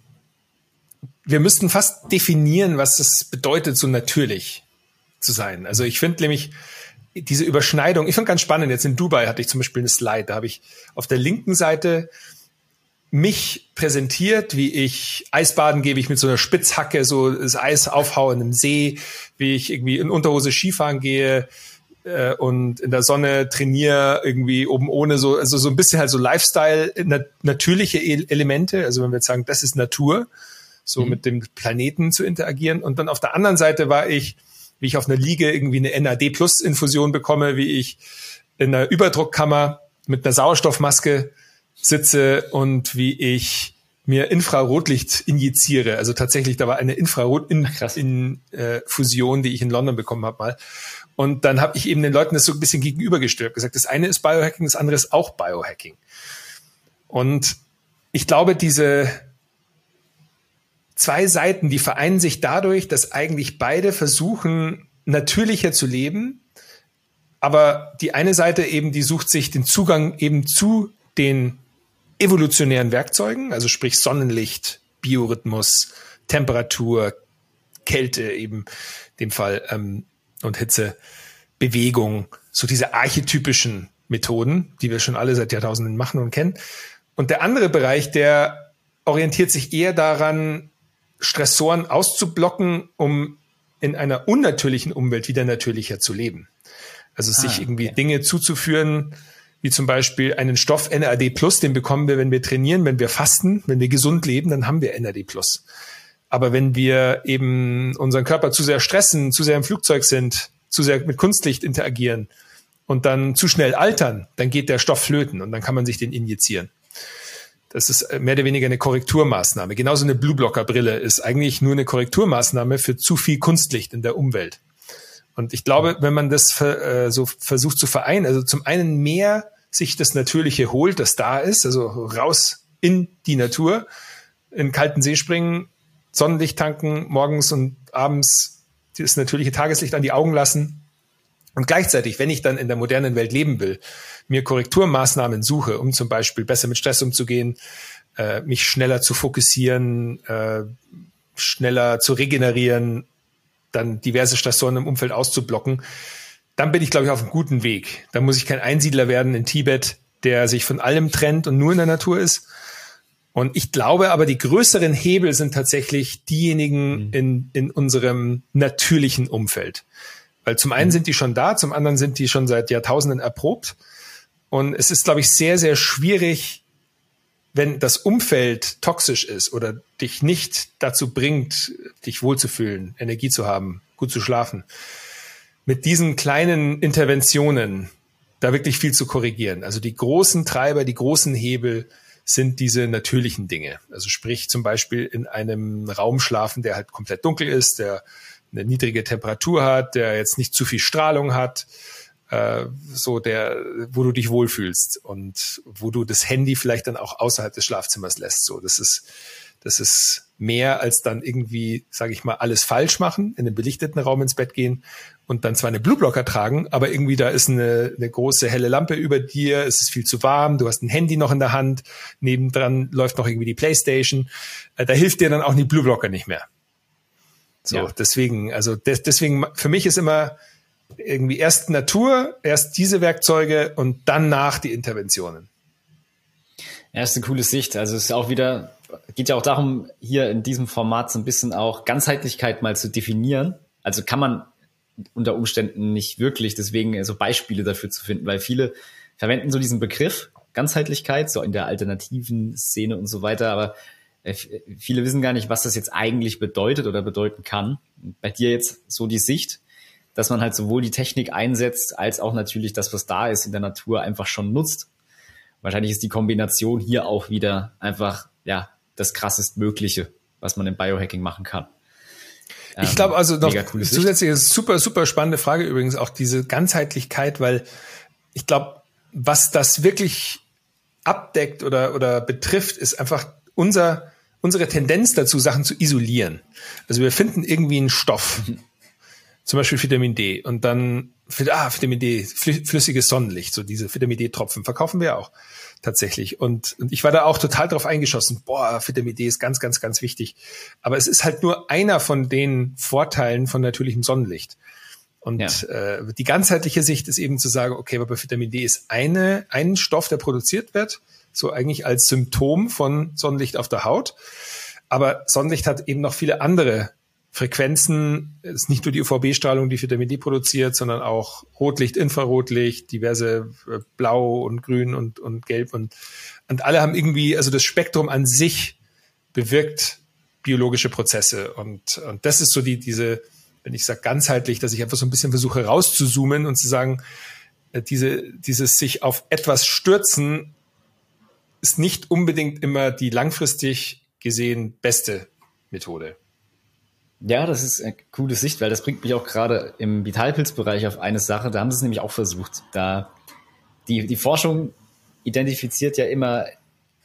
wir müssten fast definieren, was es bedeutet, so natürlich zu sein. Also ich finde nämlich diese Überschneidung, ich finde ganz spannend, jetzt in Dubai hatte ich zum Beispiel eine Slide, da habe ich auf der linken Seite mich präsentiert, wie ich Eisbaden gebe, ich mit so einer Spitzhacke so das Eis aufhaue in einem See, wie ich irgendwie in Unterhose Skifahren gehe äh, und in der Sonne trainiere, irgendwie oben ohne so, also so ein bisschen halt so Lifestyle, nat natürliche e Elemente, also wenn wir jetzt sagen, das ist Natur, so mhm. mit dem Planeten zu interagieren. Und dann auf der anderen Seite war ich, wie ich auf einer Liege irgendwie eine NAD-Plus-Infusion bekomme, wie ich in einer Überdruckkammer mit einer Sauerstoffmaske sitze und wie ich mir Infrarotlicht injiziere. Also tatsächlich, da war eine Infrarot-Infusion, äh, die ich in London bekommen habe mal. Und dann habe ich eben den Leuten das so ein bisschen gegenübergestört, gesagt, das eine ist Biohacking, das andere ist auch Biohacking. Und ich glaube, diese zwei Seiten, die vereinen sich dadurch, dass eigentlich beide versuchen, natürlicher zu leben. Aber die eine Seite eben, die sucht sich den Zugang eben zu den evolutionären Werkzeugen, also sprich Sonnenlicht, Biorhythmus, Temperatur, Kälte eben, dem Fall ähm, und Hitze, Bewegung, so diese archetypischen Methoden, die wir schon alle seit Jahrtausenden machen und kennen. Und der andere Bereich, der orientiert sich eher daran, Stressoren auszublocken, um in einer unnatürlichen Umwelt wieder natürlicher zu leben. Also sich ah, irgendwie okay. Dinge zuzuführen, wie zum Beispiel einen Stoff NAD den bekommen wir, wenn wir trainieren, wenn wir fasten, wenn wir gesund leben, dann haben wir NAD. Aber wenn wir eben unseren Körper zu sehr stressen, zu sehr im Flugzeug sind, zu sehr mit Kunstlicht interagieren und dann zu schnell altern, dann geht der Stoff flöten und dann kann man sich den injizieren. Das ist mehr oder weniger eine Korrekturmaßnahme. Genauso eine Blueblocker-Brille ist eigentlich nur eine Korrekturmaßnahme für zu viel Kunstlicht in der Umwelt. Und ich glaube, wenn man das äh, so versucht zu vereinen, also zum einen mehr sich das Natürliche holt, das da ist, also raus in die Natur, in kalten See springen, Sonnenlicht tanken, morgens und abends das natürliche Tageslicht an die Augen lassen. Und gleichzeitig, wenn ich dann in der modernen Welt leben will, mir Korrekturmaßnahmen suche, um zum Beispiel besser mit Stress umzugehen, äh, mich schneller zu fokussieren, äh, schneller zu regenerieren, dann diverse Stressoren im Umfeld auszublocken, dann bin ich, glaube ich, auf einem guten Weg. Dann muss ich kein Einsiedler werden in Tibet, der sich von allem trennt und nur in der Natur ist. Und ich glaube aber, die größeren Hebel sind tatsächlich diejenigen mhm. in, in unserem natürlichen Umfeld. Weil zum einen mhm. sind die schon da, zum anderen sind die schon seit Jahrtausenden erprobt. Und es ist, glaube ich, sehr, sehr schwierig, wenn das Umfeld toxisch ist oder dich nicht dazu bringt, dich wohlzufühlen, Energie zu haben, gut zu schlafen, mit diesen kleinen Interventionen da wirklich viel zu korrigieren. Also die großen Treiber, die großen Hebel sind diese natürlichen Dinge. Also sprich zum Beispiel in einem Raum schlafen, der halt komplett dunkel ist, der eine niedrige Temperatur hat, der jetzt nicht zu viel Strahlung hat, äh, so der, wo du dich wohlfühlst und wo du das Handy vielleicht dann auch außerhalb des Schlafzimmers lässt. So, das ist, das ist mehr als dann irgendwie, sage ich mal, alles falsch machen, in einem belichteten Raum ins Bett gehen und dann zwar eine Blueblocker tragen, aber irgendwie da ist eine, eine große helle Lampe über dir, es ist viel zu warm, du hast ein Handy noch in der Hand, nebendran läuft noch irgendwie die Playstation, äh, da hilft dir dann auch die Blueblocker nicht mehr. So, ja. deswegen, also des, deswegen, für mich ist immer irgendwie erst Natur, erst diese Werkzeuge und dann nach die Interventionen. Ja, ist eine coole Sicht. Also es ist auch wieder, geht ja auch darum, hier in diesem Format so ein bisschen auch Ganzheitlichkeit mal zu definieren. Also kann man unter Umständen nicht wirklich. Deswegen so Beispiele dafür zu finden, weil viele verwenden so diesen Begriff Ganzheitlichkeit, so in der alternativen Szene und so weiter, aber äh, viele wissen gar nicht, was das jetzt eigentlich bedeutet oder bedeuten kann. Bei dir jetzt so die Sicht, dass man halt sowohl die Technik einsetzt, als auch natürlich das, was da ist in der Natur, einfach schon nutzt. Wahrscheinlich ist die Kombination hier auch wieder einfach, ja, das krassest Mögliche, was man im Biohacking machen kann. Ich glaube ähm, also noch zusätzlich ist super, super spannende Frage übrigens auch diese Ganzheitlichkeit, weil ich glaube, was das wirklich abdeckt oder, oder betrifft, ist einfach unser, unsere Tendenz dazu, Sachen zu isolieren. Also wir finden irgendwie einen Stoff, mhm. zum Beispiel Vitamin D, und dann, ah, Vitamin D, flüssiges Sonnenlicht, so diese Vitamin D-Tropfen verkaufen wir auch tatsächlich. Und, und ich war da auch total drauf eingeschossen. Boah, Vitamin D ist ganz, ganz, ganz wichtig. Aber es ist halt nur einer von den Vorteilen von natürlichem Sonnenlicht. Und ja. äh, die ganzheitliche Sicht ist eben zu sagen, okay, aber Vitamin D ist eine, ein Stoff, der produziert wird, so eigentlich als Symptom von Sonnenlicht auf der Haut. Aber Sonnenlicht hat eben noch viele andere Frequenzen. Ist nicht nur die UVB-Strahlung, die Vitamin D produziert, sondern auch Rotlicht, Infrarotlicht, diverse äh, Blau und Grün und, und Gelb und, und alle haben irgendwie, also das Spektrum an sich bewirkt biologische Prozesse. Und, und das ist so die, diese, wenn ich sage ganzheitlich, dass ich einfach so ein bisschen versuche rauszuzoomen und zu sagen, äh, diese, dieses sich auf etwas stürzen ist nicht unbedingt immer die langfristig gesehen beste Methode. Ja, das ist eine coole Sicht, weil das bringt mich auch gerade im Vitalpilzbereich auf eine Sache. Da haben sie es nämlich auch versucht. Da die, die Forschung identifiziert ja immer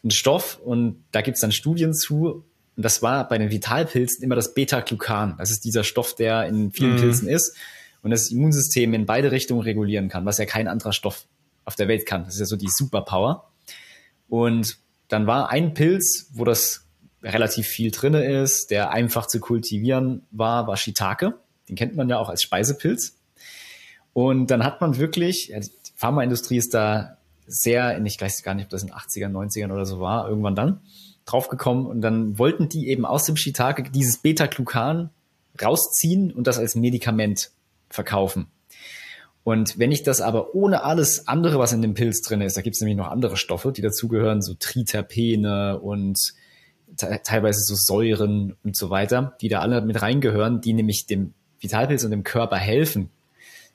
einen Stoff und da gibt es dann Studien zu und das war bei den Vitalpilzen immer das Beta-Glucan. Das ist dieser Stoff, der in vielen mhm. Pilzen ist und das Immunsystem in beide Richtungen regulieren kann, was ja kein anderer Stoff auf der Welt kann. Das ist ja so die Superpower. Und dann war ein Pilz, wo das relativ viel drinne ist, der einfach zu kultivieren war, war Shiitake. Den kennt man ja auch als Speisepilz. Und dann hat man wirklich, die Pharmaindustrie ist da sehr, ich weiß gar nicht, ob das in den 80ern, 90ern oder so war, irgendwann dann, draufgekommen und dann wollten die eben aus dem Shiitake dieses Beta-Glucan rausziehen und das als Medikament verkaufen. Und wenn ich das aber ohne alles andere, was in dem Pilz drin ist, da gibt es nämlich noch andere Stoffe, die dazugehören, so Triterpene und teilweise so Säuren und so weiter, die da alle mit reingehören, die nämlich dem Vitalpilz und dem Körper helfen,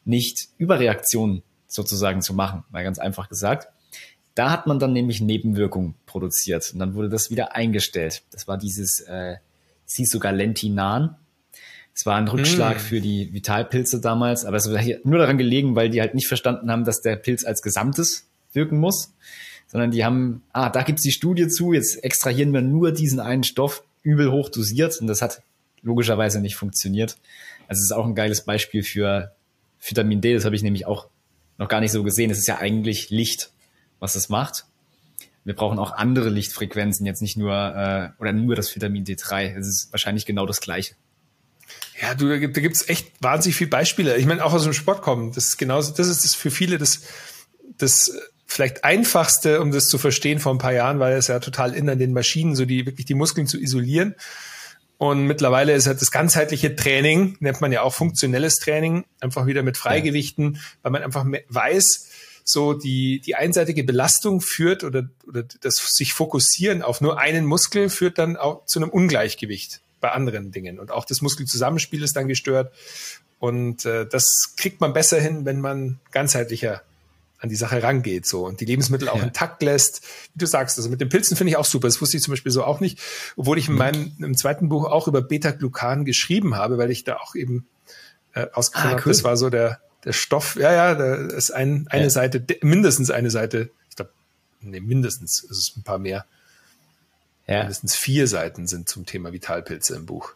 nicht Überreaktionen sozusagen zu machen, mal ganz einfach gesagt. Da hat man dann nämlich Nebenwirkungen produziert und dann wurde das wieder eingestellt. Das war dieses äh, Cisogalentinan. Es war ein Rückschlag mm. für die Vitalpilze damals, aber es war nur daran gelegen, weil die halt nicht verstanden haben, dass der Pilz als Gesamtes wirken muss, sondern die haben, ah, da gibt's die Studie zu, jetzt extrahieren wir nur diesen einen Stoff übel hoch dosiert und das hat logischerweise nicht funktioniert. Also es ist auch ein geiles Beispiel für Vitamin D, das habe ich nämlich auch noch gar nicht so gesehen. Es ist ja eigentlich Licht was es macht. Wir brauchen auch andere Lichtfrequenzen, jetzt nicht nur äh, oder nur das Vitamin D3. Es ist wahrscheinlich genau das Gleiche. Ja, du, da gibt es echt wahnsinnig viele Beispiele. Ich meine, auch aus dem Sport kommen. Das ist genauso, das ist das für viele das, das vielleicht einfachste, um das zu verstehen vor ein paar Jahren, weil es ja total in an den Maschinen, so die wirklich die Muskeln zu isolieren. Und mittlerweile ist halt das ganzheitliche Training, nennt man ja auch funktionelles Training, einfach wieder mit Freigewichten, weil man einfach weiß, so die, die einseitige Belastung führt oder, oder das sich fokussieren auf nur einen Muskel führt dann auch zu einem Ungleichgewicht bei anderen Dingen. Und auch das Muskelzusammenspiel ist dann gestört. Und äh, das kriegt man besser hin, wenn man ganzheitlicher an die Sache rangeht so und die Lebensmittel auch ja. intakt lässt. Wie du sagst, also mit den Pilzen finde ich auch super. Das wusste ich zum Beispiel so auch nicht, obwohl ich in mhm. meinem im zweiten Buch auch über Beta-Glucan geschrieben habe, weil ich da auch eben äh, ausgefunden ah, cool. habe, das war so der der Stoff, ja, ja, da ist ein, eine ja. Seite, mindestens eine Seite, ich glaube, nee, mindestens ist es ein paar mehr. Ja. Mindestens vier Seiten sind zum Thema Vitalpilze im Buch.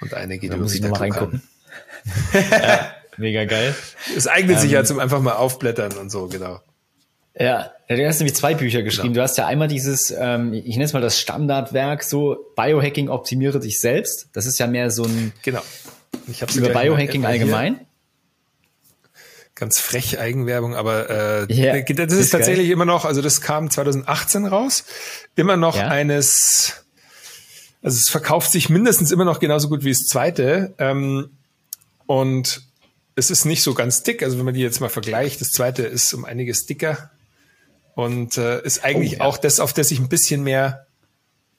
Und eine geht da über muss ich noch mal reingucken. ja, mega geil. Es eignet ähm, sich ja zum einfach mal aufblättern und so, genau. Ja, du hast nämlich zwei Bücher geschrieben. Genau. Du hast ja einmal dieses, ähm, ich nenne es mal das Standardwerk, so Biohacking optimiere dich selbst. Das ist ja mehr so ein genau. Ich hab's über Biohacking allgemein. Hier ganz frech Eigenwerbung, aber äh, yeah, das ist, ist tatsächlich geil. immer noch, also das kam 2018 raus, immer noch ja. eines, also es verkauft sich mindestens immer noch genauso gut wie das zweite. Ähm, und es ist nicht so ganz dick. Also wenn man die jetzt mal vergleicht, das zweite ist um einiges dicker und äh, ist eigentlich oh, ja. auch das, auf das ich ein bisschen mehr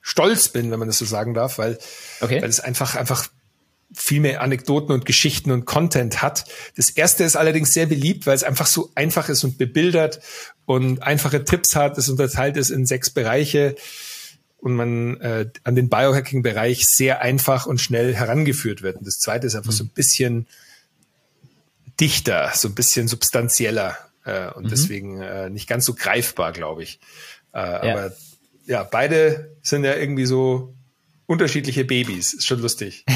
stolz bin, wenn man das so sagen darf, weil, okay. weil es einfach, einfach viel mehr Anekdoten und Geschichten und Content hat. Das erste ist allerdings sehr beliebt, weil es einfach so einfach ist und bebildert und einfache Tipps hat. Es unterteilt ist in sechs Bereiche und man äh, an den Biohacking-Bereich sehr einfach und schnell herangeführt wird. Und das zweite ist einfach mhm. so ein bisschen dichter, so ein bisschen substanzieller äh, und mhm. deswegen äh, nicht ganz so greifbar, glaube ich. Äh, ja. Aber ja, beide sind ja irgendwie so unterschiedliche Babys. Ist schon lustig.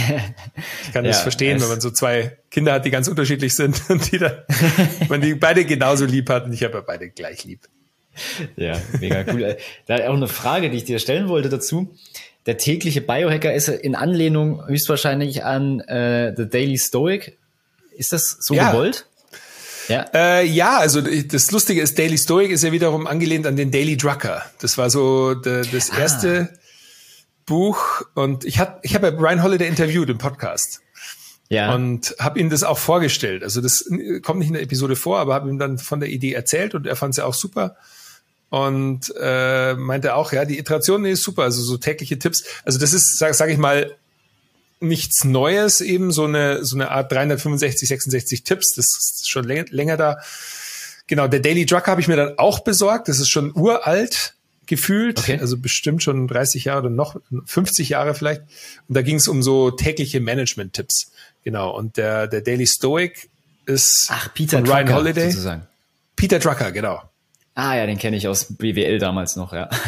Ich kann ja, das verstehen, wenn man so zwei Kinder hat, die ganz unterschiedlich sind und die dann, man die beide genauso lieb hat und ich habe ja beide gleich lieb. Ja, mega cool. Da auch eine Frage, die ich dir stellen wollte dazu. Der tägliche Biohacker ist in Anlehnung höchstwahrscheinlich an äh, The Daily Stoic. Ist das so ja. gewollt? Ja. Äh, ja, also das Lustige ist, Daily Stoic ist ja wiederum angelehnt an den Daily Drucker. Das war so de, das ah. erste ah. Buch und ich habe ich hab ja Brian Holiday interviewt im Podcast. Ja. Und habe ihm das auch vorgestellt. Also das kommt nicht in der Episode vor, aber habe ihm dann von der Idee erzählt und er fand es ja auch super und äh, meinte auch, ja, die Iteration ist super, also so tägliche Tipps. Also das ist, sag, sag ich mal, nichts Neues, eben so eine so eine Art 365, 66 Tipps. Das ist schon länger, länger da. Genau, der Daily Drug habe ich mir dann auch besorgt. Das ist schon uralt gefühlt, okay. also bestimmt schon 30 Jahre oder noch 50 Jahre vielleicht. Und da ging es um so tägliche Management-Tipps. Genau. Und der der Daily Stoic ist Ach, Peter von Ryan Drucker, Holiday. Sozusagen. Peter Drucker, genau. Ah ja, den kenne ich aus BWL damals noch, ja.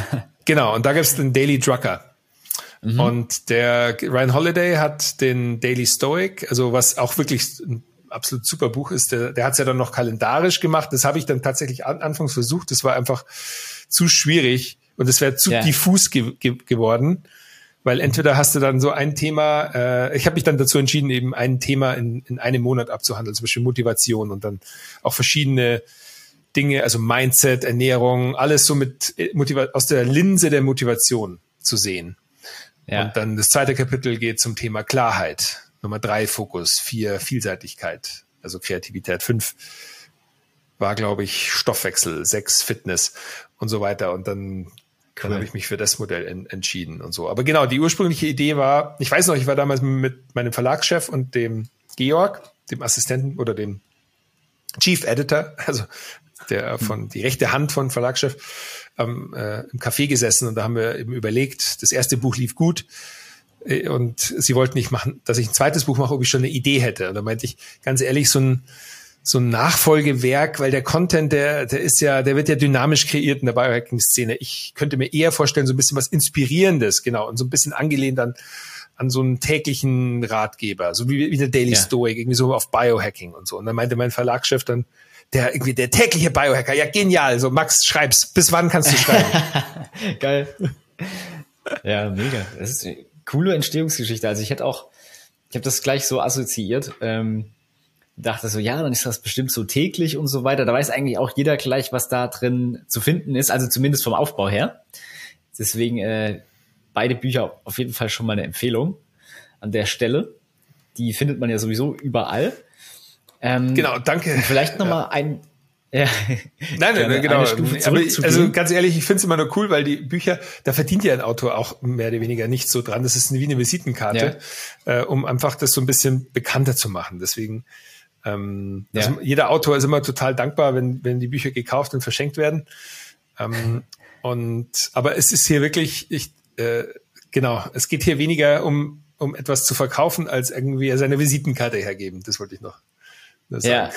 Genau, und da gibt es den Daily Drucker. Mhm. Und der Ryan Holiday hat den Daily Stoic, also was auch wirklich ein absolut super Buch ist, der, der hat es ja dann noch kalendarisch gemacht. Das habe ich dann tatsächlich an, anfangs versucht. Das war einfach zu schwierig und es wäre zu ja. diffus ge ge geworden. Weil entweder hast du dann so ein Thema, äh, ich habe mich dann dazu entschieden, eben ein Thema in, in einem Monat abzuhandeln, zum Beispiel Motivation und dann auch verschiedene Dinge, also Mindset, Ernährung, alles so mit äh, Motiva aus der Linse der Motivation zu sehen. Ja. Und dann das zweite Kapitel geht zum Thema Klarheit. Nummer drei Fokus, vier Vielseitigkeit, also Kreativität. Fünf war, glaube ich, Stoffwechsel, sechs Fitness und so weiter. Und dann, cool. dann habe ich mich für das Modell en entschieden und so. Aber genau, die ursprüngliche Idee war, ich weiß noch, ich war damals mit meinem Verlagschef und dem Georg, dem Assistenten oder dem Chief Editor, also der von die rechte Hand von Verlagschef, ähm, äh, im Café gesessen und da haben wir eben überlegt, das erste Buch lief gut äh, und sie wollten nicht machen, dass ich ein zweites Buch mache, ob ich schon eine Idee hätte. Und da meinte ich, ganz ehrlich, so ein so ein Nachfolgewerk, weil der Content, der, der ist ja, der wird ja dynamisch kreiert in der Biohacking-Szene. Ich könnte mir eher vorstellen, so ein bisschen was Inspirierendes, genau, und so ein bisschen angelehnt an, an so einen täglichen Ratgeber, so wie, wie der Daily ja. Stoic, irgendwie so auf Biohacking und so. Und dann meinte mein Verlagschef dann, der irgendwie der tägliche Biohacker. Ja, genial. So, Max, schreib's. Bis wann kannst du schreiben? Geil. Ja, mega. Das ist eine coole Entstehungsgeschichte. Also ich hätte auch, ich habe das gleich so assoziiert. Ähm, dachte so, ja, dann ist das bestimmt so täglich und so weiter. Da weiß eigentlich auch jeder gleich, was da drin zu finden ist, also zumindest vom Aufbau her. Deswegen äh, beide Bücher auf jeden Fall schon mal eine Empfehlung an der Stelle. Die findet man ja sowieso überall. Ähm, genau, danke. Vielleicht nochmal ja. ein, ja. Nein, nein, genau. Aber, also ganz ehrlich, ich finde es immer nur cool, weil die Bücher, da verdient ja ein Autor auch mehr oder weniger nicht so dran. Das ist wie eine Visitenkarte, ja. äh, um einfach das so ein bisschen bekannter zu machen. Deswegen, ähm, ja. also jeder Autor ist immer total dankbar, wenn, wenn die Bücher gekauft und verschenkt werden. Ähm, und aber es ist hier wirklich, ich, äh, genau, es geht hier weniger um, um etwas zu verkaufen, als irgendwie seine Visitenkarte hergeben. Das wollte ich noch ja.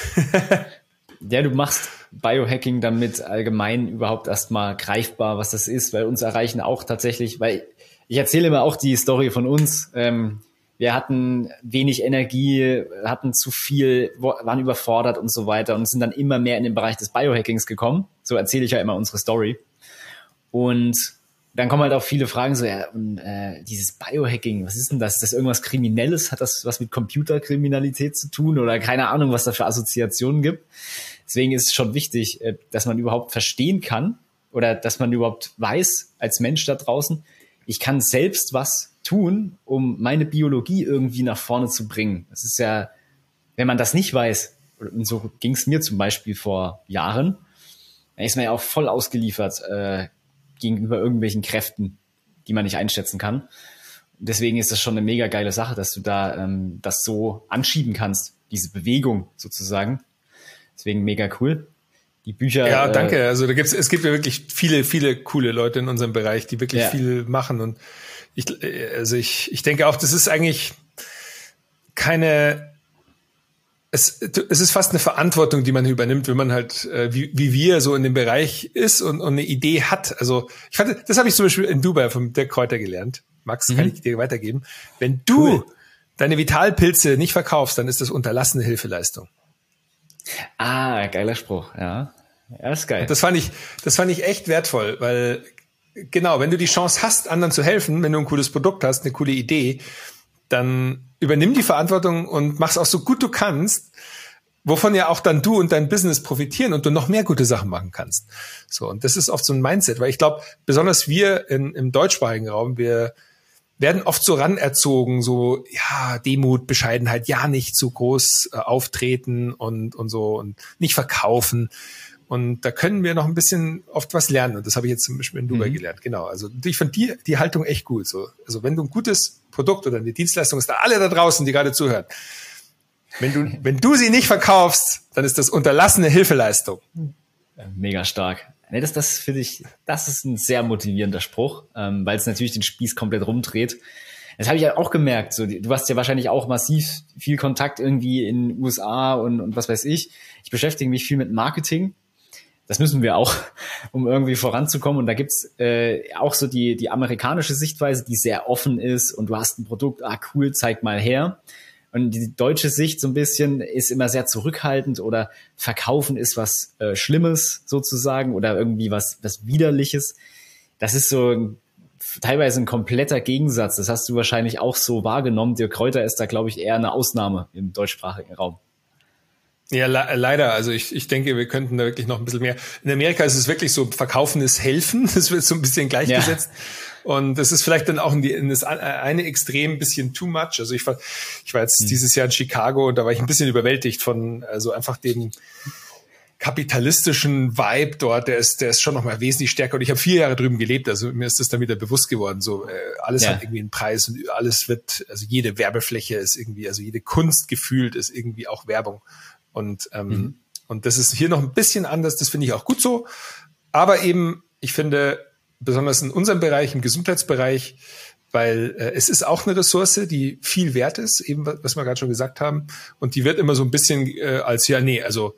ja, du machst Biohacking damit allgemein überhaupt erstmal greifbar, was das ist, weil uns erreichen auch tatsächlich, weil ich erzähle immer auch die Story von uns. Ähm, wir hatten wenig Energie, hatten zu viel, waren überfordert und so weiter und sind dann immer mehr in den Bereich des Biohackings gekommen. So erzähle ich ja immer unsere Story. Und dann kommen halt auch viele Fragen so, ja, und, äh, dieses Biohacking, was ist denn das? Ist das irgendwas Kriminelles? Hat das was mit Computerkriminalität zu tun? Oder keine Ahnung, was da für Assoziationen gibt. Deswegen ist es schon wichtig, äh, dass man überhaupt verstehen kann oder dass man überhaupt weiß, als Mensch da draußen, ich kann selbst was tun, um meine Biologie irgendwie nach vorne zu bringen. Das ist ja wenn man das nicht weiß, und so ging es mir zum Beispiel vor Jahren, dann ist man ja auch voll ausgeliefert äh, gegenüber irgendwelchen Kräften, die man nicht einschätzen kann. Deswegen ist das schon eine mega geile Sache, dass du da ähm, das so anschieben kannst, diese Bewegung sozusagen. Deswegen mega cool. Die Bücher. Ja, danke. Äh, also da gibt's, es gibt ja wirklich viele, viele coole Leute in unserem Bereich, die wirklich ja. viel machen. Und ich, also ich, ich denke auch, das ist eigentlich keine es, es ist fast eine Verantwortung, die man übernimmt, wenn man halt äh, wie, wie wir so in dem Bereich ist und, und eine Idee hat. Also ich fand, das habe ich zum Beispiel in Dubai vom Dirk Kräuter gelernt. Max, mhm. kann ich dir weitergeben. Wenn du cool. deine Vitalpilze nicht verkaufst, dann ist das unterlassene Hilfeleistung. Ah, geiler Spruch, ja. Ja, ist geil. Und das fand ich, das fand ich echt wertvoll, weil genau, wenn du die Chance hast, anderen zu helfen, wenn du ein cooles Produkt hast, eine coole Idee, dann übernimm die Verantwortung und mach's auch so gut du kannst, wovon ja auch dann du und dein Business profitieren und du noch mehr gute Sachen machen kannst. So, und das ist oft so ein Mindset, weil ich glaube, besonders wir in, im deutschsprachigen Raum, wir werden oft so ranerzogen, so, ja, Demut, Bescheidenheit, ja, nicht zu groß äh, auftreten und, und so und nicht verkaufen. Und da können wir noch ein bisschen oft was lernen. Und das habe ich jetzt zum Beispiel in Dubai mhm. gelernt. Genau. Also ich fand die, die Haltung echt gut. So, also wenn du ein gutes Produkt oder eine Dienstleistung hast, da alle da draußen, die gerade zuhören, wenn du, wenn du sie nicht verkaufst, dann ist das unterlassene Hilfeleistung. Mega stark. Nee, das, das finde ich, das ist ein sehr motivierender Spruch, ähm, weil es natürlich den Spieß komplett rumdreht. Das habe ich ja auch gemerkt. So, du hast ja wahrscheinlich auch massiv viel Kontakt irgendwie in USA und, und was weiß ich. Ich beschäftige mich viel mit Marketing das müssen wir auch, um irgendwie voranzukommen. Und da gibt's äh, auch so die, die amerikanische Sichtweise, die sehr offen ist und du hast ein Produkt, ah cool, zeig mal her. Und die deutsche Sicht so ein bisschen ist immer sehr zurückhaltend oder verkaufen ist was äh, Schlimmes sozusagen oder irgendwie was, was Widerliches. Das ist so teilweise ein kompletter Gegensatz. Das hast du wahrscheinlich auch so wahrgenommen. Dirk Kräuter ist da, glaube ich, eher eine Ausnahme im deutschsprachigen Raum. Ja, le leider. Also ich, ich denke, wir könnten da wirklich noch ein bisschen mehr. In Amerika ist es wirklich so, Verkaufen ist Helfen. Das wird so ein bisschen gleichgesetzt. Ja. Und das ist vielleicht dann auch in, die, in das eine Extrem ein bisschen too much. Also ich war, ich war jetzt hm. dieses Jahr in Chicago und da war ich ein bisschen überwältigt von also einfach dem kapitalistischen Vibe dort. Der ist, der ist schon noch mal wesentlich stärker. Und ich habe vier Jahre drüben gelebt. Also mir ist das dann wieder bewusst geworden. So äh, alles ja. hat irgendwie einen Preis und alles wird, also jede Werbefläche ist irgendwie, also jede Kunst gefühlt ist irgendwie auch Werbung. Und, ähm, mhm. und das ist hier noch ein bisschen anders, das finde ich auch gut so. Aber eben, ich finde, besonders in unserem Bereich, im Gesundheitsbereich, weil äh, es ist auch eine Ressource, die viel wert ist, eben was wir gerade schon gesagt haben. Und die wird immer so ein bisschen äh, als, ja, nee, also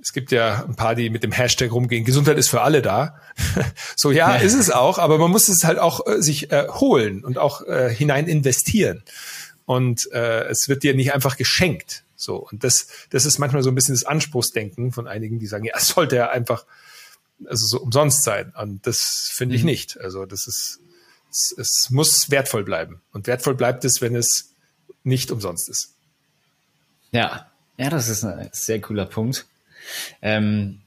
es gibt ja ein paar, die mit dem Hashtag rumgehen, Gesundheit ist für alle da. so ja, ist es auch, aber man muss es halt auch äh, sich äh, holen und auch äh, hinein investieren. Und äh, es wird dir nicht einfach geschenkt. So, und das, das ist manchmal so ein bisschen das Anspruchsdenken von einigen, die sagen, ja, es sollte ja einfach also so umsonst sein. Und das finde ich mhm. nicht. Also das ist, es, es muss wertvoll bleiben. Und wertvoll bleibt es, wenn es nicht umsonst ist. Ja, ja, das ist ein sehr cooler Punkt. Ähm,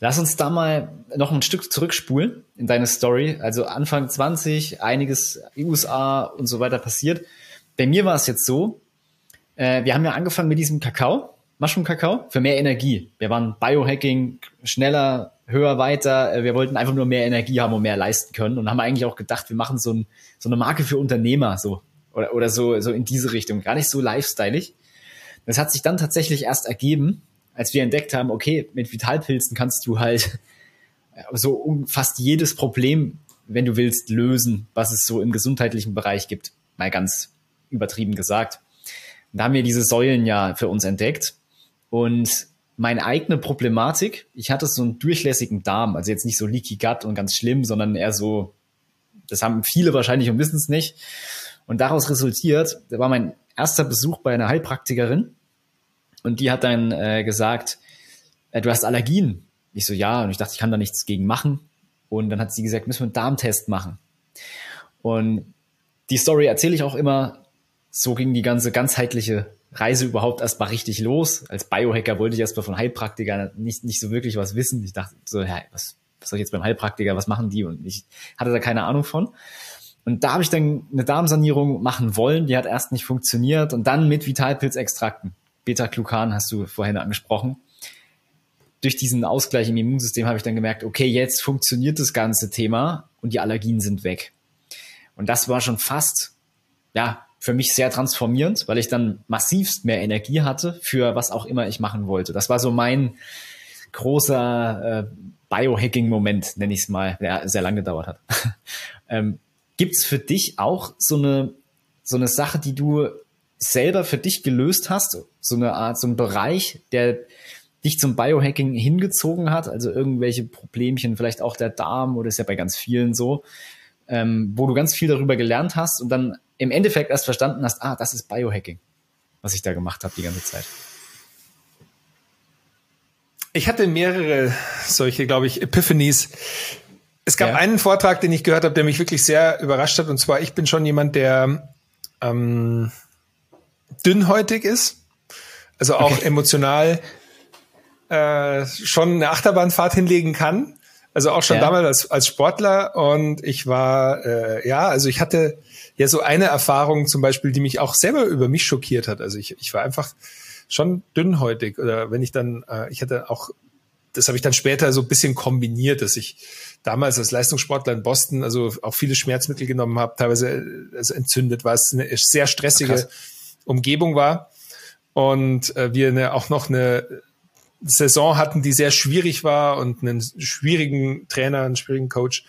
lass uns da mal noch ein Stück zurückspulen in deine Story. Also Anfang 20, einiges USA und so weiter passiert. Bei mir war es jetzt so, äh, wir haben ja angefangen mit diesem Kakao, Mushroom-Kakao, für mehr Energie. Wir waren Biohacking, schneller, höher, weiter. Äh, wir wollten einfach nur mehr Energie haben und mehr leisten können und haben eigentlich auch gedacht, wir machen so, ein, so eine Marke für Unternehmer, so. Oder, oder so, so in diese Richtung. Gar nicht so lifestyleig. Das hat sich dann tatsächlich erst ergeben, als wir entdeckt haben, okay, mit Vitalpilzen kannst du halt so fast jedes Problem, wenn du willst, lösen, was es so im gesundheitlichen Bereich gibt. Mal ganz übertrieben gesagt. Da haben wir diese Säulen ja für uns entdeckt. Und meine eigene Problematik, ich hatte so einen durchlässigen Darm, also jetzt nicht so leaky gut und ganz schlimm, sondern eher so, das haben viele wahrscheinlich und wissen es nicht. Und daraus resultiert, da war mein erster Besuch bei einer Heilpraktikerin und die hat dann äh, gesagt, äh, du hast Allergien. Ich so, ja, und ich dachte, ich kann da nichts gegen machen. Und dann hat sie gesagt, müssen wir einen Darmtest machen. Und die Story erzähle ich auch immer so ging die ganze ganzheitliche Reise überhaupt erstmal richtig los. Als Biohacker wollte ich erstmal von Heilpraktikern nicht, nicht so wirklich was wissen. Ich dachte so, ja, was, was soll ich jetzt beim Heilpraktiker, was machen die? Und ich hatte da keine Ahnung von. Und da habe ich dann eine Darmsanierung machen wollen, die hat erst nicht funktioniert und dann mit Vitalpilzextrakten. Beta-Glucan hast du vorhin angesprochen. Durch diesen Ausgleich im Immunsystem habe ich dann gemerkt, okay, jetzt funktioniert das ganze Thema und die Allergien sind weg. Und das war schon fast, ja, für mich sehr transformierend, weil ich dann massivst mehr Energie hatte für was auch immer ich machen wollte. Das war so mein großer äh, Biohacking-Moment, nenne ich es mal, der sehr lange gedauert hat. ähm, Gibt für dich auch so eine, so eine Sache, die du selber für dich gelöst hast? So eine Art, so ein Bereich, der dich zum Biohacking hingezogen hat? Also irgendwelche Problemchen, vielleicht auch der Darm oder ist ja bei ganz vielen so, ähm, wo du ganz viel darüber gelernt hast und dann im Endeffekt erst verstanden hast, ah, das ist Biohacking, was ich da gemacht habe die ganze Zeit. Ich hatte mehrere solche, glaube ich, Epiphanies. Es gab ja. einen Vortrag, den ich gehört habe, der mich wirklich sehr überrascht hat. Und zwar, ich bin schon jemand, der ähm, dünnhäutig ist. Also auch okay. emotional äh, schon eine Achterbahnfahrt hinlegen kann. Also auch schon ja. damals als, als Sportler. Und ich war, äh, ja, also ich hatte ja so eine Erfahrung zum Beispiel, die mich auch selber über mich schockiert hat. Also ich, ich war einfach schon dünnhäutig. Oder wenn ich dann, äh, ich hatte auch, das habe ich dann später so ein bisschen kombiniert, dass ich damals als Leistungssportler in Boston also auch viele Schmerzmittel genommen habe, teilweise also entzündet war, es eine sehr stressige Krass. Umgebung war. Und äh, wir eine, auch noch eine Saison hatten, die sehr schwierig war und einen schwierigen Trainer, einen schwierigen Coach.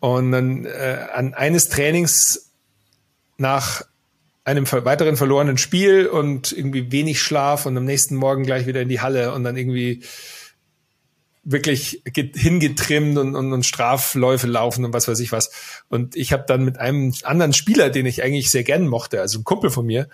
Und dann äh, an eines Trainings nach einem weiteren verlorenen Spiel und irgendwie wenig Schlaf und am nächsten Morgen gleich wieder in die Halle und dann irgendwie wirklich hingetrimmt und, und, und Strafläufe laufen und was weiß ich was. Und ich habe dann mit einem anderen Spieler, den ich eigentlich sehr gern mochte, also ein Kumpel von mir,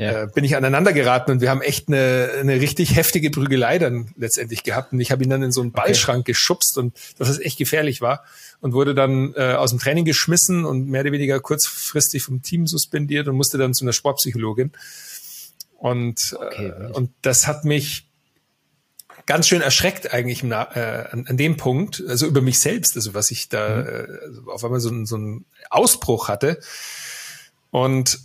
ja. äh, bin ich aneinander geraten und wir haben echt eine, eine richtig heftige Prügelei dann letztendlich gehabt. Und ich habe ihn dann in so einen Ballschrank okay. geschubst und das ist echt gefährlich war und wurde dann äh, aus dem Training geschmissen und mehr oder weniger kurzfristig vom Team suspendiert und musste dann zu einer Sportpsychologin. Und, okay, äh, und das hat mich ganz schön erschreckt eigentlich im, äh, an, an dem Punkt, also über mich selbst, also was ich da mhm. äh, also auf einmal so, so einen Ausbruch hatte. Und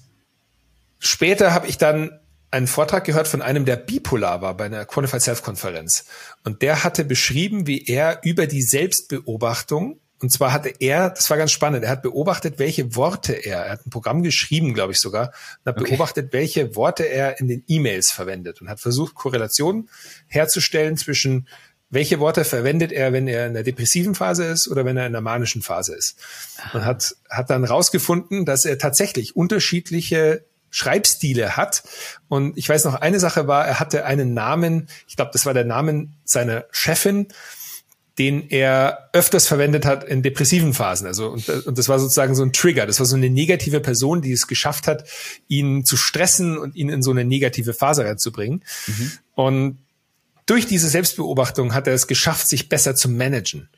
später habe ich dann einen Vortrag gehört von einem, der bipolar war bei einer Quantified Self-Konferenz. Und der hatte beschrieben, wie er über die Selbstbeobachtung und zwar hatte er, das war ganz spannend, er hat beobachtet, welche Worte er, er hat ein Programm geschrieben, glaube ich sogar, und hat okay. beobachtet, welche Worte er in den E-Mails verwendet und hat versucht, Korrelationen herzustellen zwischen welche Worte verwendet er, wenn er in der depressiven Phase ist oder wenn er in der manischen Phase ist. Und hat, hat dann rausgefunden, dass er tatsächlich unterschiedliche Schreibstile hat. Und ich weiß noch, eine Sache war, er hatte einen Namen, ich glaube, das war der Name seiner Chefin, den er öfters verwendet hat in depressiven Phasen. Also und, und das war sozusagen so ein Trigger. Das war so eine negative Person, die es geschafft hat, ihn zu stressen und ihn in so eine negative Phase reinzubringen. Mhm. Und durch diese Selbstbeobachtung hat er es geschafft, sich besser zu managen.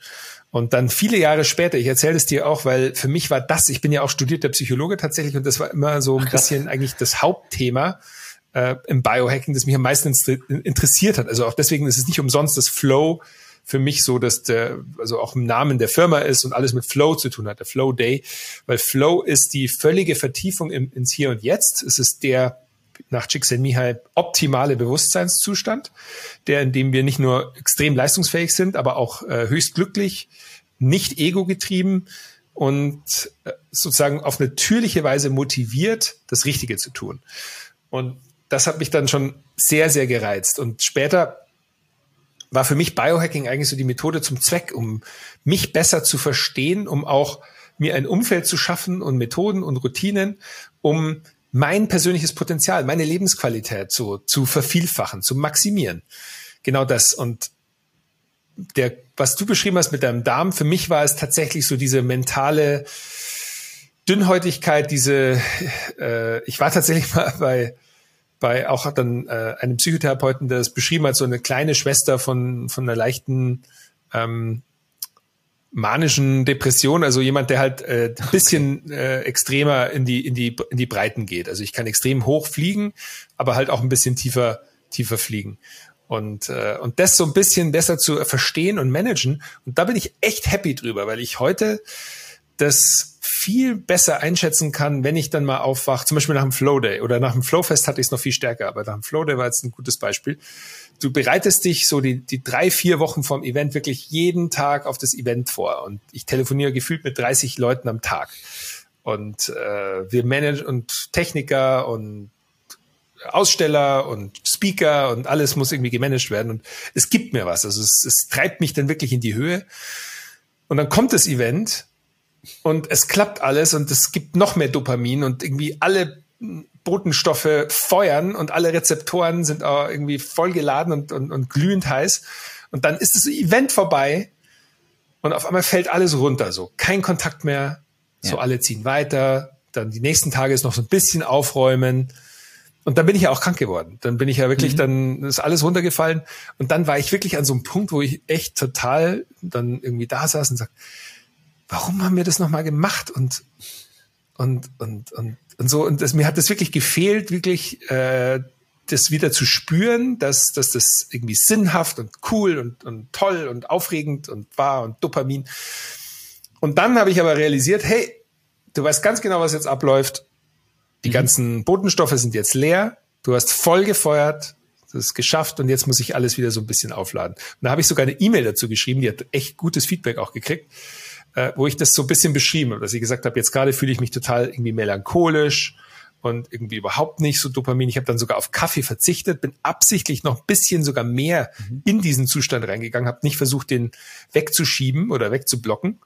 Und dann viele Jahre später, ich erzähle es dir auch, weil für mich war das, ich bin ja auch studierter Psychologe tatsächlich und das war immer so ein Ach, bisschen eigentlich das Hauptthema äh, im Biohacking, das mich am meisten interessiert hat. Also auch deswegen ist es nicht umsonst das Flow für mich so, dass der, also auch im Namen der Firma ist und alles mit Flow zu tun hat, der Flow Day, weil Flow ist die völlige Vertiefung im, ins Hier und Jetzt. Es ist der nach Csikszentmihalyi optimale Bewusstseinszustand, der, in dem wir nicht nur extrem leistungsfähig sind, aber auch äh, höchst glücklich, nicht ego-getrieben und äh, sozusagen auf natürliche Weise motiviert, das Richtige zu tun. Und das hat mich dann schon sehr, sehr gereizt. Und später war für mich Biohacking eigentlich so die Methode zum Zweck, um mich besser zu verstehen, um auch mir ein Umfeld zu schaffen und Methoden und Routinen, um mein persönliches Potenzial, meine Lebensqualität zu, zu vervielfachen, zu maximieren. Genau das. Und der, was du beschrieben hast mit deinem Darm, für mich war es tatsächlich so diese mentale Dünnhäutigkeit, diese, äh, ich war tatsächlich mal bei, bei auch dann äh, einem Psychotherapeuten, der es beschrieben hat, so eine kleine Schwester von, von einer leichten ähm, manischen Depression, also jemand, der halt äh, bisschen äh, extremer in die, in, die, in die Breiten geht. Also ich kann extrem hoch fliegen, aber halt auch ein bisschen tiefer, tiefer fliegen. Und, äh, und das so ein bisschen besser zu verstehen und managen. Und da bin ich echt happy drüber, weil ich heute das viel besser einschätzen kann, wenn ich dann mal aufwache, zum Beispiel nach dem Flow Day oder nach dem Flowfest hatte ich es noch viel stärker, aber nach dem Flow Day war jetzt ein gutes Beispiel. Du bereitest dich so die, die drei, vier Wochen vom Event wirklich jeden Tag auf das Event vor und ich telefoniere gefühlt mit 30 Leuten am Tag und äh, wir managen und Techniker und Aussteller und Speaker und alles muss irgendwie gemanagt werden und es gibt mir was. Also es, es treibt mich dann wirklich in die Höhe. Und dann kommt das Event und es klappt alles und es gibt noch mehr Dopamin und irgendwie alle Botenstoffe feuern und alle Rezeptoren sind auch irgendwie voll geladen und, und, und glühend heiß. Und dann ist das Event vorbei und auf einmal fällt alles runter, so kein Kontakt mehr, so ja. alle ziehen weiter, dann die nächsten Tage ist noch so ein bisschen aufräumen und dann bin ich ja auch krank geworden. Dann bin ich ja wirklich, mhm. dann ist alles runtergefallen. Und dann war ich wirklich an so einem Punkt, wo ich echt total dann irgendwie da saß und sag, warum haben wir das nochmal gemacht? Und, und, und, und, und so. Und das, mir hat das wirklich gefehlt, wirklich, äh, das wieder zu spüren, dass, dass das irgendwie sinnhaft und cool und, und toll und aufregend und war und Dopamin. Und dann habe ich aber realisiert, hey, du weißt ganz genau, was jetzt abläuft die mhm. ganzen Botenstoffe sind jetzt leer. Du hast voll gefeuert. Das ist geschafft und jetzt muss ich alles wieder so ein bisschen aufladen. Und da habe ich sogar eine E-Mail dazu geschrieben, die hat echt gutes Feedback auch gekriegt, äh, wo ich das so ein bisschen beschrieben habe, dass ich gesagt habe, jetzt gerade fühle ich mich total irgendwie melancholisch und irgendwie überhaupt nicht so Dopamin. Ich habe dann sogar auf Kaffee verzichtet, bin absichtlich noch ein bisschen sogar mehr mhm. in diesen Zustand reingegangen, habe nicht versucht, den wegzuschieben oder wegzublocken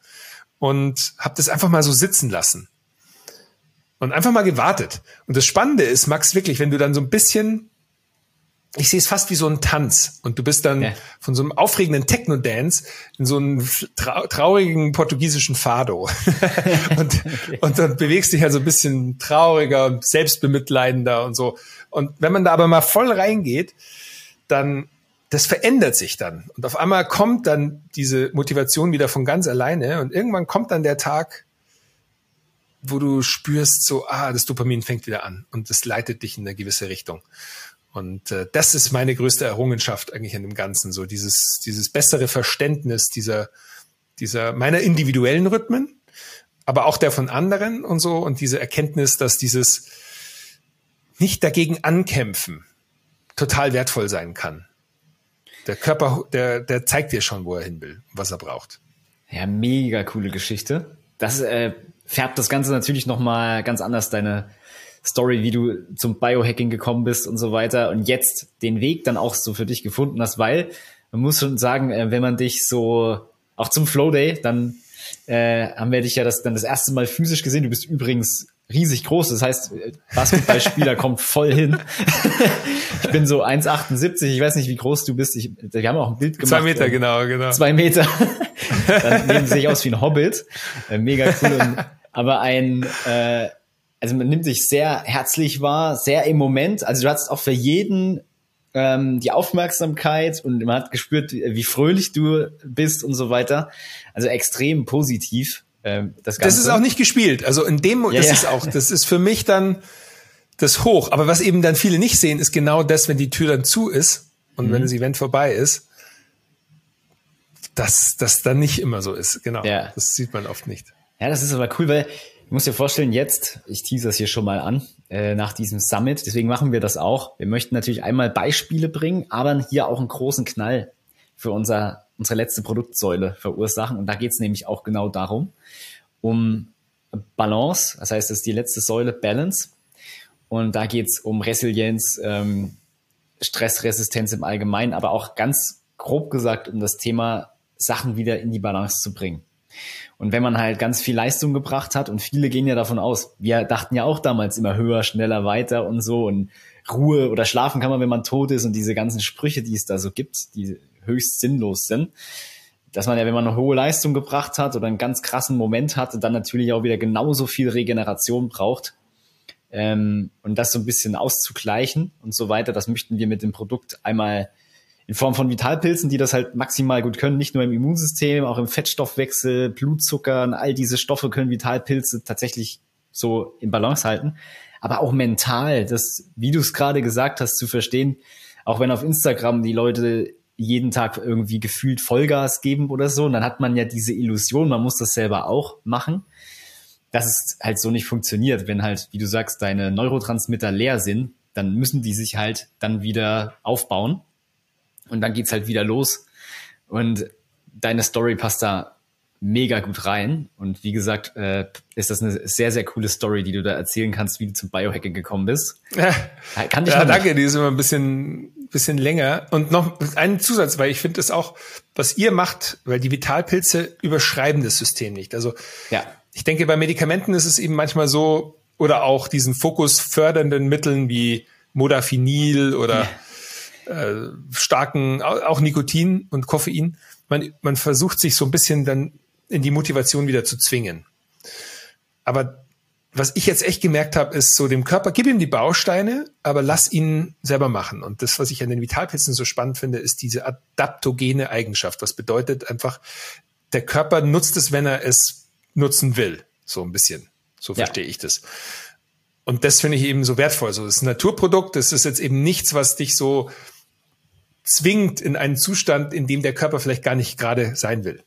und habe das einfach mal so sitzen lassen und einfach mal gewartet. Und das Spannende ist, Max, wirklich, wenn du dann so ein bisschen, ich sehe es fast wie so ein Tanz und du bist dann ja. von so einem aufregenden Techno-Dance in so einem trau traurigen portugiesischen Fado. und, okay. und dann bewegst dich halt so ein bisschen trauriger und selbstbemitleidender und so. Und wenn man da aber mal voll reingeht, dann das verändert sich dann. Und auf einmal kommt dann diese Motivation wieder von ganz alleine und irgendwann kommt dann der Tag, wo du spürst, so, ah, das Dopamin fängt wieder an und das leitet dich in eine gewisse Richtung. Und äh, das ist meine größte Errungenschaft eigentlich in dem Ganzen, so dieses, dieses bessere Verständnis dieser, dieser meiner individuellen Rhythmen, aber auch der von anderen und so und diese Erkenntnis, dass dieses nicht dagegen ankämpfen total wertvoll sein kann. Der Körper, der, der zeigt dir schon, wo er hin will, was er braucht. Ja, mega coole Geschichte. Das äh, färbt das Ganze natürlich nochmal ganz anders deine Story, wie du zum Biohacking gekommen bist und so weiter und jetzt den Weg dann auch so für dich gefunden hast, weil man muss schon sagen, äh, wenn man dich so auch zum Flow Day, dann äh, haben wir dich ja das dann das erste Mal physisch gesehen. Du bist übrigens riesig groß. Das heißt, Basketballspieler kommt voll hin. ich bin so 1,78. Ich weiß nicht, wie groß du bist. Ich, wir haben auch ein Bild gemacht. Zwei Meter, genau, genau. Zwei Meter. Dann nehmen sie sich aus wie ein Hobbit. Äh, mega cool. Und aber ein, äh, also man nimmt sich sehr herzlich wahr, sehr im Moment. Also du hattest auch für jeden ähm, die Aufmerksamkeit und man hat gespürt, wie fröhlich du bist und so weiter. Also extrem positiv. Ähm, das, Ganze. das ist auch nicht gespielt. Also in dem, ja, das ja. ist auch, das ist für mich dann das Hoch. Aber was eben dann viele nicht sehen, ist genau das, wenn die Tür dann zu ist und mhm. wenn das Event vorbei ist, dass das dann nicht immer so ist. Genau. Ja. Das sieht man oft nicht. Ja, das ist aber cool, weil ich muss dir vorstellen, jetzt, ich tease das hier schon mal an, äh, nach diesem Summit, deswegen machen wir das auch. Wir möchten natürlich einmal Beispiele bringen, aber hier auch einen großen Knall für unser, unsere letzte Produktsäule verursachen. Und da geht es nämlich auch genau darum, um Balance, das heißt, das ist die letzte Säule Balance. Und da geht es um Resilienz, ähm, Stressresistenz im Allgemeinen, aber auch ganz grob gesagt um das Thema Sachen wieder in die Balance zu bringen. Und wenn man halt ganz viel Leistung gebracht hat und viele gehen ja davon aus, wir dachten ja auch damals immer höher, schneller, weiter und so und Ruhe oder schlafen kann man, wenn man tot ist und diese ganzen Sprüche, die es da so gibt, die höchst sinnlos sind, dass man ja, wenn man eine hohe Leistung gebracht hat oder einen ganz krassen Moment hatte, dann natürlich auch wieder genauso viel Regeneration braucht. Ähm, und das so ein bisschen auszugleichen und so weiter, das möchten wir mit dem Produkt einmal in Form von Vitalpilzen, die das halt maximal gut können, nicht nur im Immunsystem, auch im Fettstoffwechsel, Blutzucker und all diese Stoffe können Vitalpilze tatsächlich so in Balance halten. Aber auch mental, das, wie du es gerade gesagt hast, zu verstehen, auch wenn auf Instagram die Leute jeden Tag irgendwie gefühlt Vollgas geben oder so. Und dann hat man ja diese Illusion, man muss das selber auch machen. Dass es halt so nicht funktioniert, wenn halt, wie du sagst, deine Neurotransmitter leer sind, dann müssen die sich halt dann wieder aufbauen. Und dann geht's halt wieder los. Und deine Story passt da mega gut rein. Und wie gesagt, äh, ist das eine sehr, sehr coole Story, die du da erzählen kannst, wie du zum Biohacking gekommen bist. Ja, Kann ich ja danke, die ist immer ein bisschen, bisschen länger. Und noch einen Zusatz, weil ich finde das auch, was ihr macht, weil die Vitalpilze überschreiben das System nicht. Also ja. ich denke, bei Medikamenten ist es eben manchmal so, oder auch diesen Fokus fördernden Mitteln wie Modafinil oder ja. Äh, starken, auch Nikotin und Koffein. Man, man versucht sich so ein bisschen dann in die Motivation wieder zu zwingen. Aber was ich jetzt echt gemerkt habe, ist so dem Körper, gib ihm die Bausteine, aber lass ihn selber machen. Und das, was ich an den Vitalpilzen so spannend finde, ist diese adaptogene Eigenschaft. Was bedeutet einfach, der Körper nutzt es, wenn er es nutzen will. So ein bisschen. So ja. verstehe ich das. Und das finde ich eben so wertvoll. So, das ist ein Naturprodukt. Das ist jetzt eben nichts, was dich so zwingt in einen Zustand, in dem der Körper vielleicht gar nicht gerade sein will.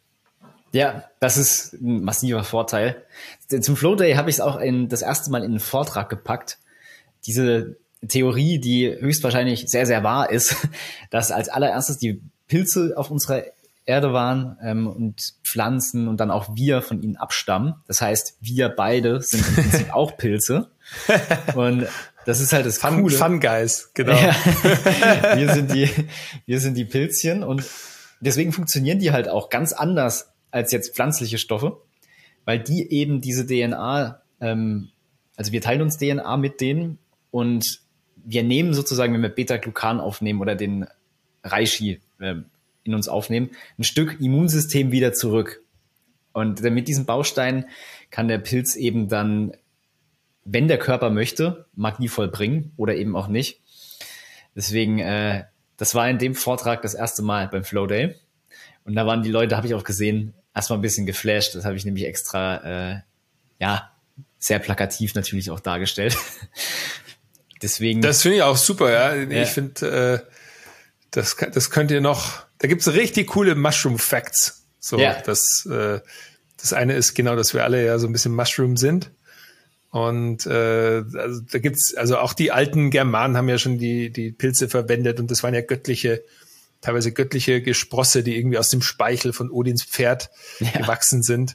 Ja, das ist ein massiver Vorteil. Zum Flow Day habe ich es auch in, das erste Mal in einen Vortrag gepackt. Diese Theorie, die höchstwahrscheinlich sehr, sehr wahr ist, dass als allererstes die Pilze auf unserer Erde waren ähm, und Pflanzen und dann auch wir von ihnen abstammen. Das heißt, wir beide sind im Prinzip auch Pilze. Und das ist halt das Fun, Coole. Fun Guys, genau. Ja. wir sind die, wir sind die Pilzchen und deswegen funktionieren die halt auch ganz anders als jetzt pflanzliche Stoffe, weil die eben diese DNA, ähm, also wir teilen uns DNA mit denen und wir nehmen sozusagen, wenn wir Beta-Glucan aufnehmen oder den Reishi äh, in uns aufnehmen, ein Stück Immunsystem wieder zurück. Und mit diesen Bausteinen kann der Pilz eben dann, wenn der Körper möchte, Magie vollbringen oder eben auch nicht. Deswegen, äh, das war in dem Vortrag das erste Mal beim Flow Day. Und da waren die Leute, habe ich auch gesehen, erstmal ein bisschen geflasht. Das habe ich nämlich extra, äh, ja, sehr plakativ natürlich auch dargestellt. Deswegen. Das finde ich auch super, ja. ja. Ich finde, äh, das, das könnt ihr noch, da gibt's richtig coole Mushroom Facts. So, ja. das, äh, das eine ist genau, dass wir alle ja so ein bisschen Mushroom sind. Und äh, also da gibt's, also auch die alten Germanen haben ja schon die, die Pilze verwendet und das waren ja göttliche teilweise göttliche Gesprosse, die irgendwie aus dem Speichel von Odins Pferd ja. gewachsen sind.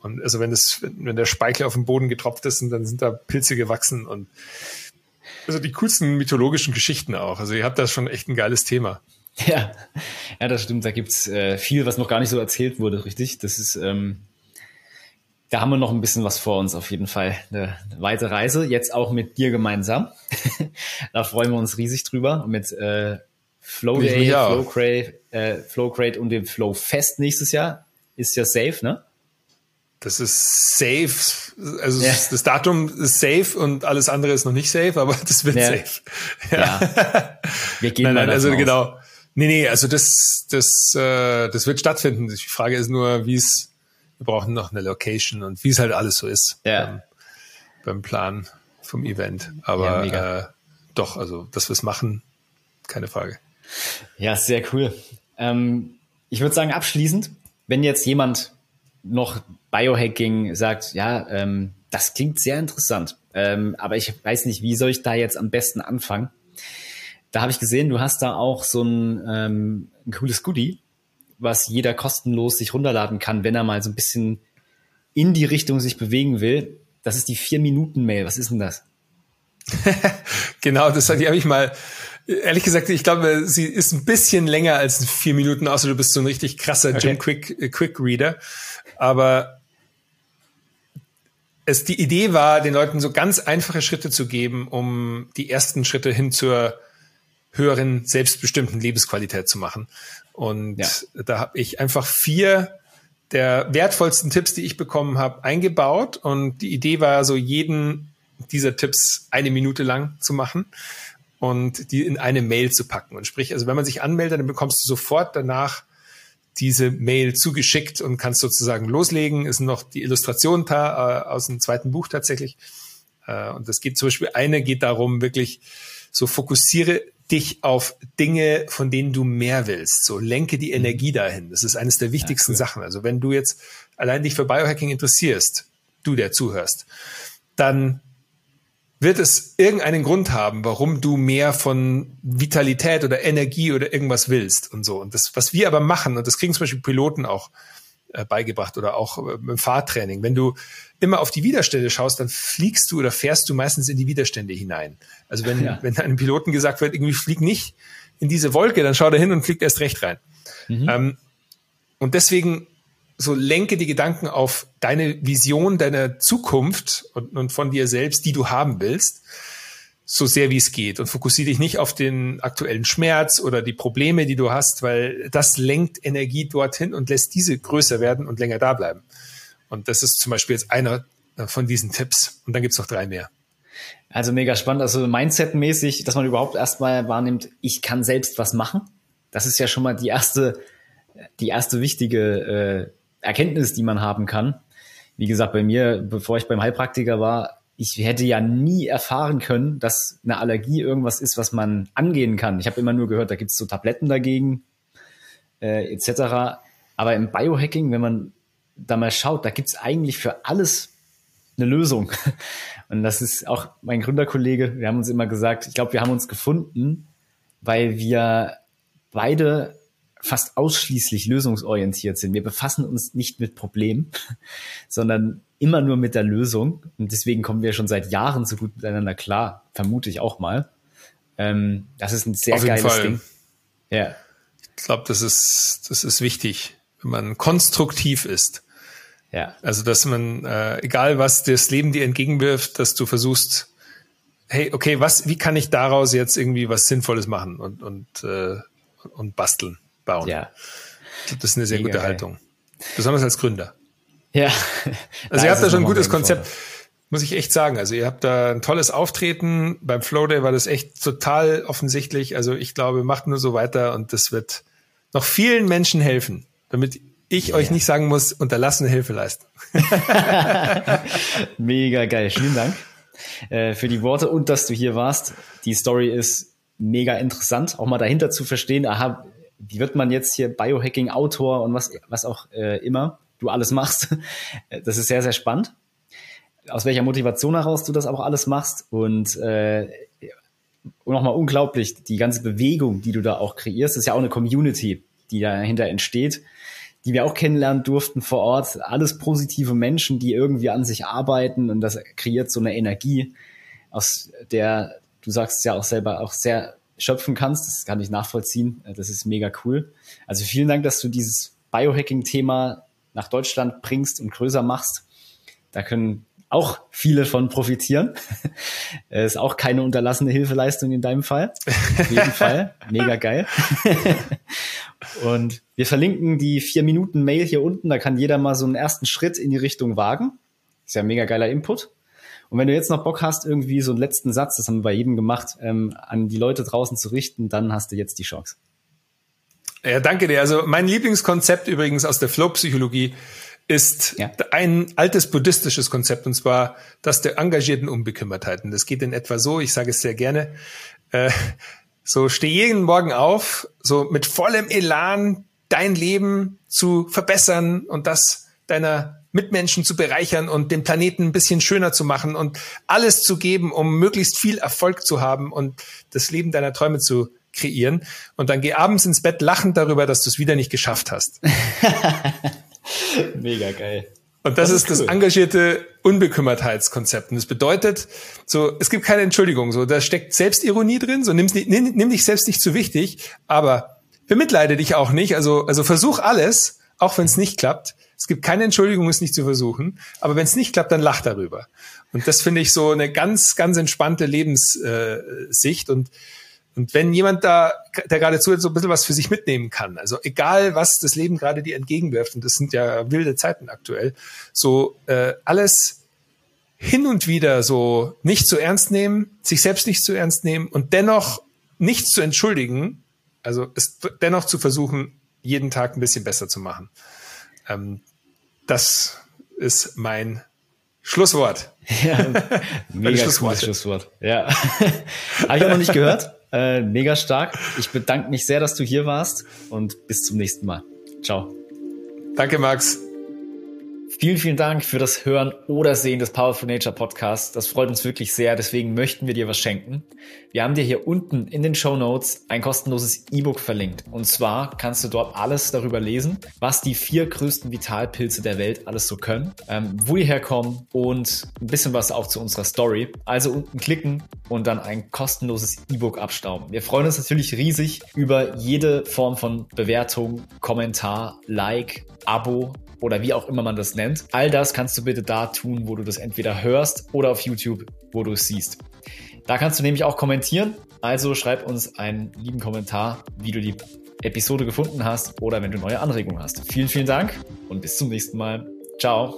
Und also wenn es, wenn der Speichel auf den Boden getropft ist, dann sind da Pilze gewachsen und also die coolsten mythologischen Geschichten auch. Also ihr habt da schon echt ein geiles Thema. Ja, ja, das stimmt. Da gibt's äh, viel, was noch gar nicht so erzählt wurde, richtig. Das ist, ähm, da haben wir noch ein bisschen was vor uns auf jeden Fall. Eine, weite Reise, jetzt auch mit dir gemeinsam. da freuen wir uns riesig drüber. Mit äh, Flow Day, Flow Crate, äh, Flow Crate und dem Flow Fest nächstes Jahr ist ja safe, ne? Das ist safe, also ja. das Datum ist safe und alles andere ist noch nicht safe, aber das wird ja. safe. Ja. ja. Wir gehen nein, nein, also aus. genau. Nee, nee, also das, das, äh, das wird stattfinden. Die Frage ist nur, wie es, wir brauchen noch eine Location und wie es halt alles so ist ja. beim, beim Plan vom Event. Aber ja, äh, doch, also dass wir es machen, keine Frage. Ja, sehr cool. Ähm, ich würde sagen, abschließend, wenn jetzt jemand noch Biohacking sagt, ja, ähm, das klingt sehr interessant, ähm, aber ich weiß nicht, wie soll ich da jetzt am besten anfangen? Da habe ich gesehen, du hast da auch so ein, ähm, ein cooles Goodie, was jeder kostenlos sich runterladen kann, wenn er mal so ein bisschen in die Richtung sich bewegen will. Das ist die Vier-Minuten-Mail. Was ist denn das? genau, das die habe ich mal Ehrlich gesagt, ich glaube, sie ist ein bisschen länger als vier Minuten, außer du bist so ein richtig krasser okay. Jim Quick, äh, Quick Reader. Aber es, die Idee war, den Leuten so ganz einfache Schritte zu geben, um die ersten Schritte hin zur höheren, selbstbestimmten Lebensqualität zu machen. Und ja. da habe ich einfach vier der wertvollsten Tipps, die ich bekommen habe, eingebaut. Und die Idee war so, jeden dieser Tipps eine Minute lang zu machen und die in eine Mail zu packen. Und sprich, also wenn man sich anmeldet, dann bekommst du sofort danach diese Mail zugeschickt und kannst sozusagen loslegen. Ist noch die Illustration da äh, aus dem zweiten Buch tatsächlich. Äh, und das geht zum Beispiel, eine geht darum, wirklich so fokussiere dich auf Dinge, von denen du mehr willst. So lenke die mhm. Energie dahin. Das ist eines der wichtigsten ja, cool. Sachen. Also wenn du jetzt allein dich für Biohacking interessierst, du der zuhörst, dann wird es irgendeinen Grund haben, warum du mehr von Vitalität oder Energie oder irgendwas willst und so. Und das, was wir aber machen, und das kriegen zum Beispiel Piloten auch äh, beigebracht oder auch äh, im Fahrtraining, wenn du immer auf die Widerstände schaust, dann fliegst du oder fährst du meistens in die Widerstände hinein. Also wenn, ja. wenn einem Piloten gesagt wird, irgendwie flieg nicht in diese Wolke, dann schau da hin und fliegt erst recht rein. Mhm. Ähm, und deswegen so lenke die Gedanken auf deine Vision deiner Zukunft und, und von dir selbst, die du haben willst, so sehr wie es geht und fokussiere dich nicht auf den aktuellen Schmerz oder die Probleme, die du hast, weil das lenkt Energie dorthin und lässt diese größer werden und länger da bleiben. Und das ist zum Beispiel jetzt einer von diesen Tipps. Und dann gibt's noch drei mehr. Also mega spannend. Also Mindset-mäßig, dass man überhaupt erstmal wahrnimmt, ich kann selbst was machen. Das ist ja schon mal die erste, die erste wichtige äh, Erkenntnis, die man haben kann. Wie gesagt, bei mir, bevor ich beim Heilpraktiker war, ich hätte ja nie erfahren können, dass eine Allergie irgendwas ist, was man angehen kann. Ich habe immer nur gehört, da gibt es so Tabletten dagegen, äh, etc. Aber im Biohacking, wenn man da mal schaut, da gibt es eigentlich für alles eine Lösung. Und das ist auch mein Gründerkollege, wir haben uns immer gesagt, ich glaube, wir haben uns gefunden, weil wir beide fast ausschließlich lösungsorientiert sind. Wir befassen uns nicht mit Problemen, sondern immer nur mit der Lösung. Und deswegen kommen wir schon seit Jahren so gut miteinander klar, vermute ich auch mal. Ähm, das ist ein sehr Auf geiles Fall. Ding. Ja. Ich glaube, das ist, das ist wichtig, wenn man konstruktiv ist. Ja. Also, dass man, äh, egal was das Leben dir entgegenwirft, dass du versuchst, hey, okay, was, wie kann ich daraus jetzt irgendwie was Sinnvolles machen und, und, äh, und basteln? bauen. Ja. Das ist eine sehr Mega gute Haltung. Besonders als Gründer. Ja. Also ihr habt da schon ein gutes Konzept. Muss ich echt sagen. Also ihr habt da ein tolles Auftreten. Beim Flow Day war das echt total offensichtlich. Also ich glaube, macht nur so weiter und das wird noch vielen Menschen helfen, damit ich ja. euch nicht sagen muss, unterlassene Hilfe leisten. Mega geil. Vielen Dank äh, für die Worte und dass du hier warst. Die Story ist mega interessant, auch mal dahinter zu verstehen. Aha, wie wird man jetzt hier Biohacking-Autor und was, was auch äh, immer du alles machst. Das ist sehr, sehr spannend. Aus welcher Motivation heraus du das auch alles machst und äh, nochmal unglaublich, die ganze Bewegung, die du da auch kreierst, ist ja auch eine Community, die dahinter entsteht, die wir auch kennenlernen durften vor Ort. Alles positive Menschen, die irgendwie an sich arbeiten und das kreiert so eine Energie, aus der du sagst ja auch selber auch sehr schöpfen kannst. Das kann ich nachvollziehen. Äh, das ist mega cool. Also vielen Dank, dass du dieses Biohacking-Thema nach Deutschland bringst und größer machst. Da können auch viele von profitieren. Äh, ist auch keine unterlassene Hilfeleistung in deinem Fall. Auf jeden Fall. Mega geil. und wir verlinken die vier Minuten Mail hier unten. Da kann jeder mal so einen ersten Schritt in die Richtung wagen. Ist ja ein mega geiler Input. Und wenn du jetzt noch Bock hast, irgendwie so einen letzten Satz, das haben wir bei jedem gemacht, ähm, an die Leute draußen zu richten, dann hast du jetzt die Chance. Ja, danke dir. Also mein Lieblingskonzept übrigens aus der Flow-Psychologie ist ja. ein altes buddhistisches Konzept und zwar das der engagierten Unbekümmertheit. Und das geht in etwa so, ich sage es sehr gerne, äh, so steh jeden Morgen auf, so mit vollem Elan dein Leben zu verbessern und das deiner Mitmenschen zu bereichern und den Planeten ein bisschen schöner zu machen und alles zu geben, um möglichst viel Erfolg zu haben und das Leben deiner Träume zu kreieren. Und dann geh abends ins Bett lachend darüber, dass du es wieder nicht geschafft hast. Mega geil. Und das, das ist, ist cool. das engagierte Unbekümmertheitskonzept. Und das bedeutet, so, es gibt keine Entschuldigung, so, da steckt Selbstironie drin, so, nicht, nimm, nimm dich selbst nicht zu wichtig, aber bemitleide dich auch nicht, also, also versuch alles, auch wenn es nicht klappt, es gibt keine Entschuldigung, es nicht zu versuchen. Aber wenn es nicht klappt, dann lach darüber. Und das finde ich so eine ganz, ganz entspannte Lebenssicht. und, und wenn jemand da, der gerade zuhört, so ein bisschen was für sich mitnehmen kann, also egal, was das Leben gerade dir entgegenwirft, und das sind ja wilde Zeiten aktuell, so äh, alles hin und wieder so nicht zu ernst nehmen, sich selbst nicht zu ernst nehmen und dennoch nichts zu entschuldigen, also es dennoch zu versuchen, jeden Tag ein bisschen besser zu machen. Ähm, das ist mein Schlusswort. Ja, mega Schlusswort. Schlusswort. Ja. Habe ich auch noch nicht gehört. Äh, mega stark. Ich bedanke mich sehr, dass du hier warst und bis zum nächsten Mal. Ciao. Danke, Max. Vielen, vielen Dank für das Hören oder Sehen des Powerful Nature Podcasts. Das freut uns wirklich sehr. Deswegen möchten wir dir was schenken. Wir haben dir hier unten in den Show Notes ein kostenloses E-Book verlinkt. Und zwar kannst du dort alles darüber lesen, was die vier größten Vitalpilze der Welt alles so können, ähm, wo die herkommen und ein bisschen was auch zu unserer Story. Also unten klicken und dann ein kostenloses E-Book abstauben. Wir freuen uns natürlich riesig über jede Form von Bewertung, Kommentar, Like, Abo oder wie auch immer man das nennt. All das kannst du bitte da tun, wo du das entweder hörst oder auf YouTube, wo du es siehst. Da kannst du nämlich auch kommentieren. Also schreib uns einen lieben Kommentar, wie du die Episode gefunden hast oder wenn du neue Anregungen hast. Vielen, vielen Dank und bis zum nächsten Mal. Ciao.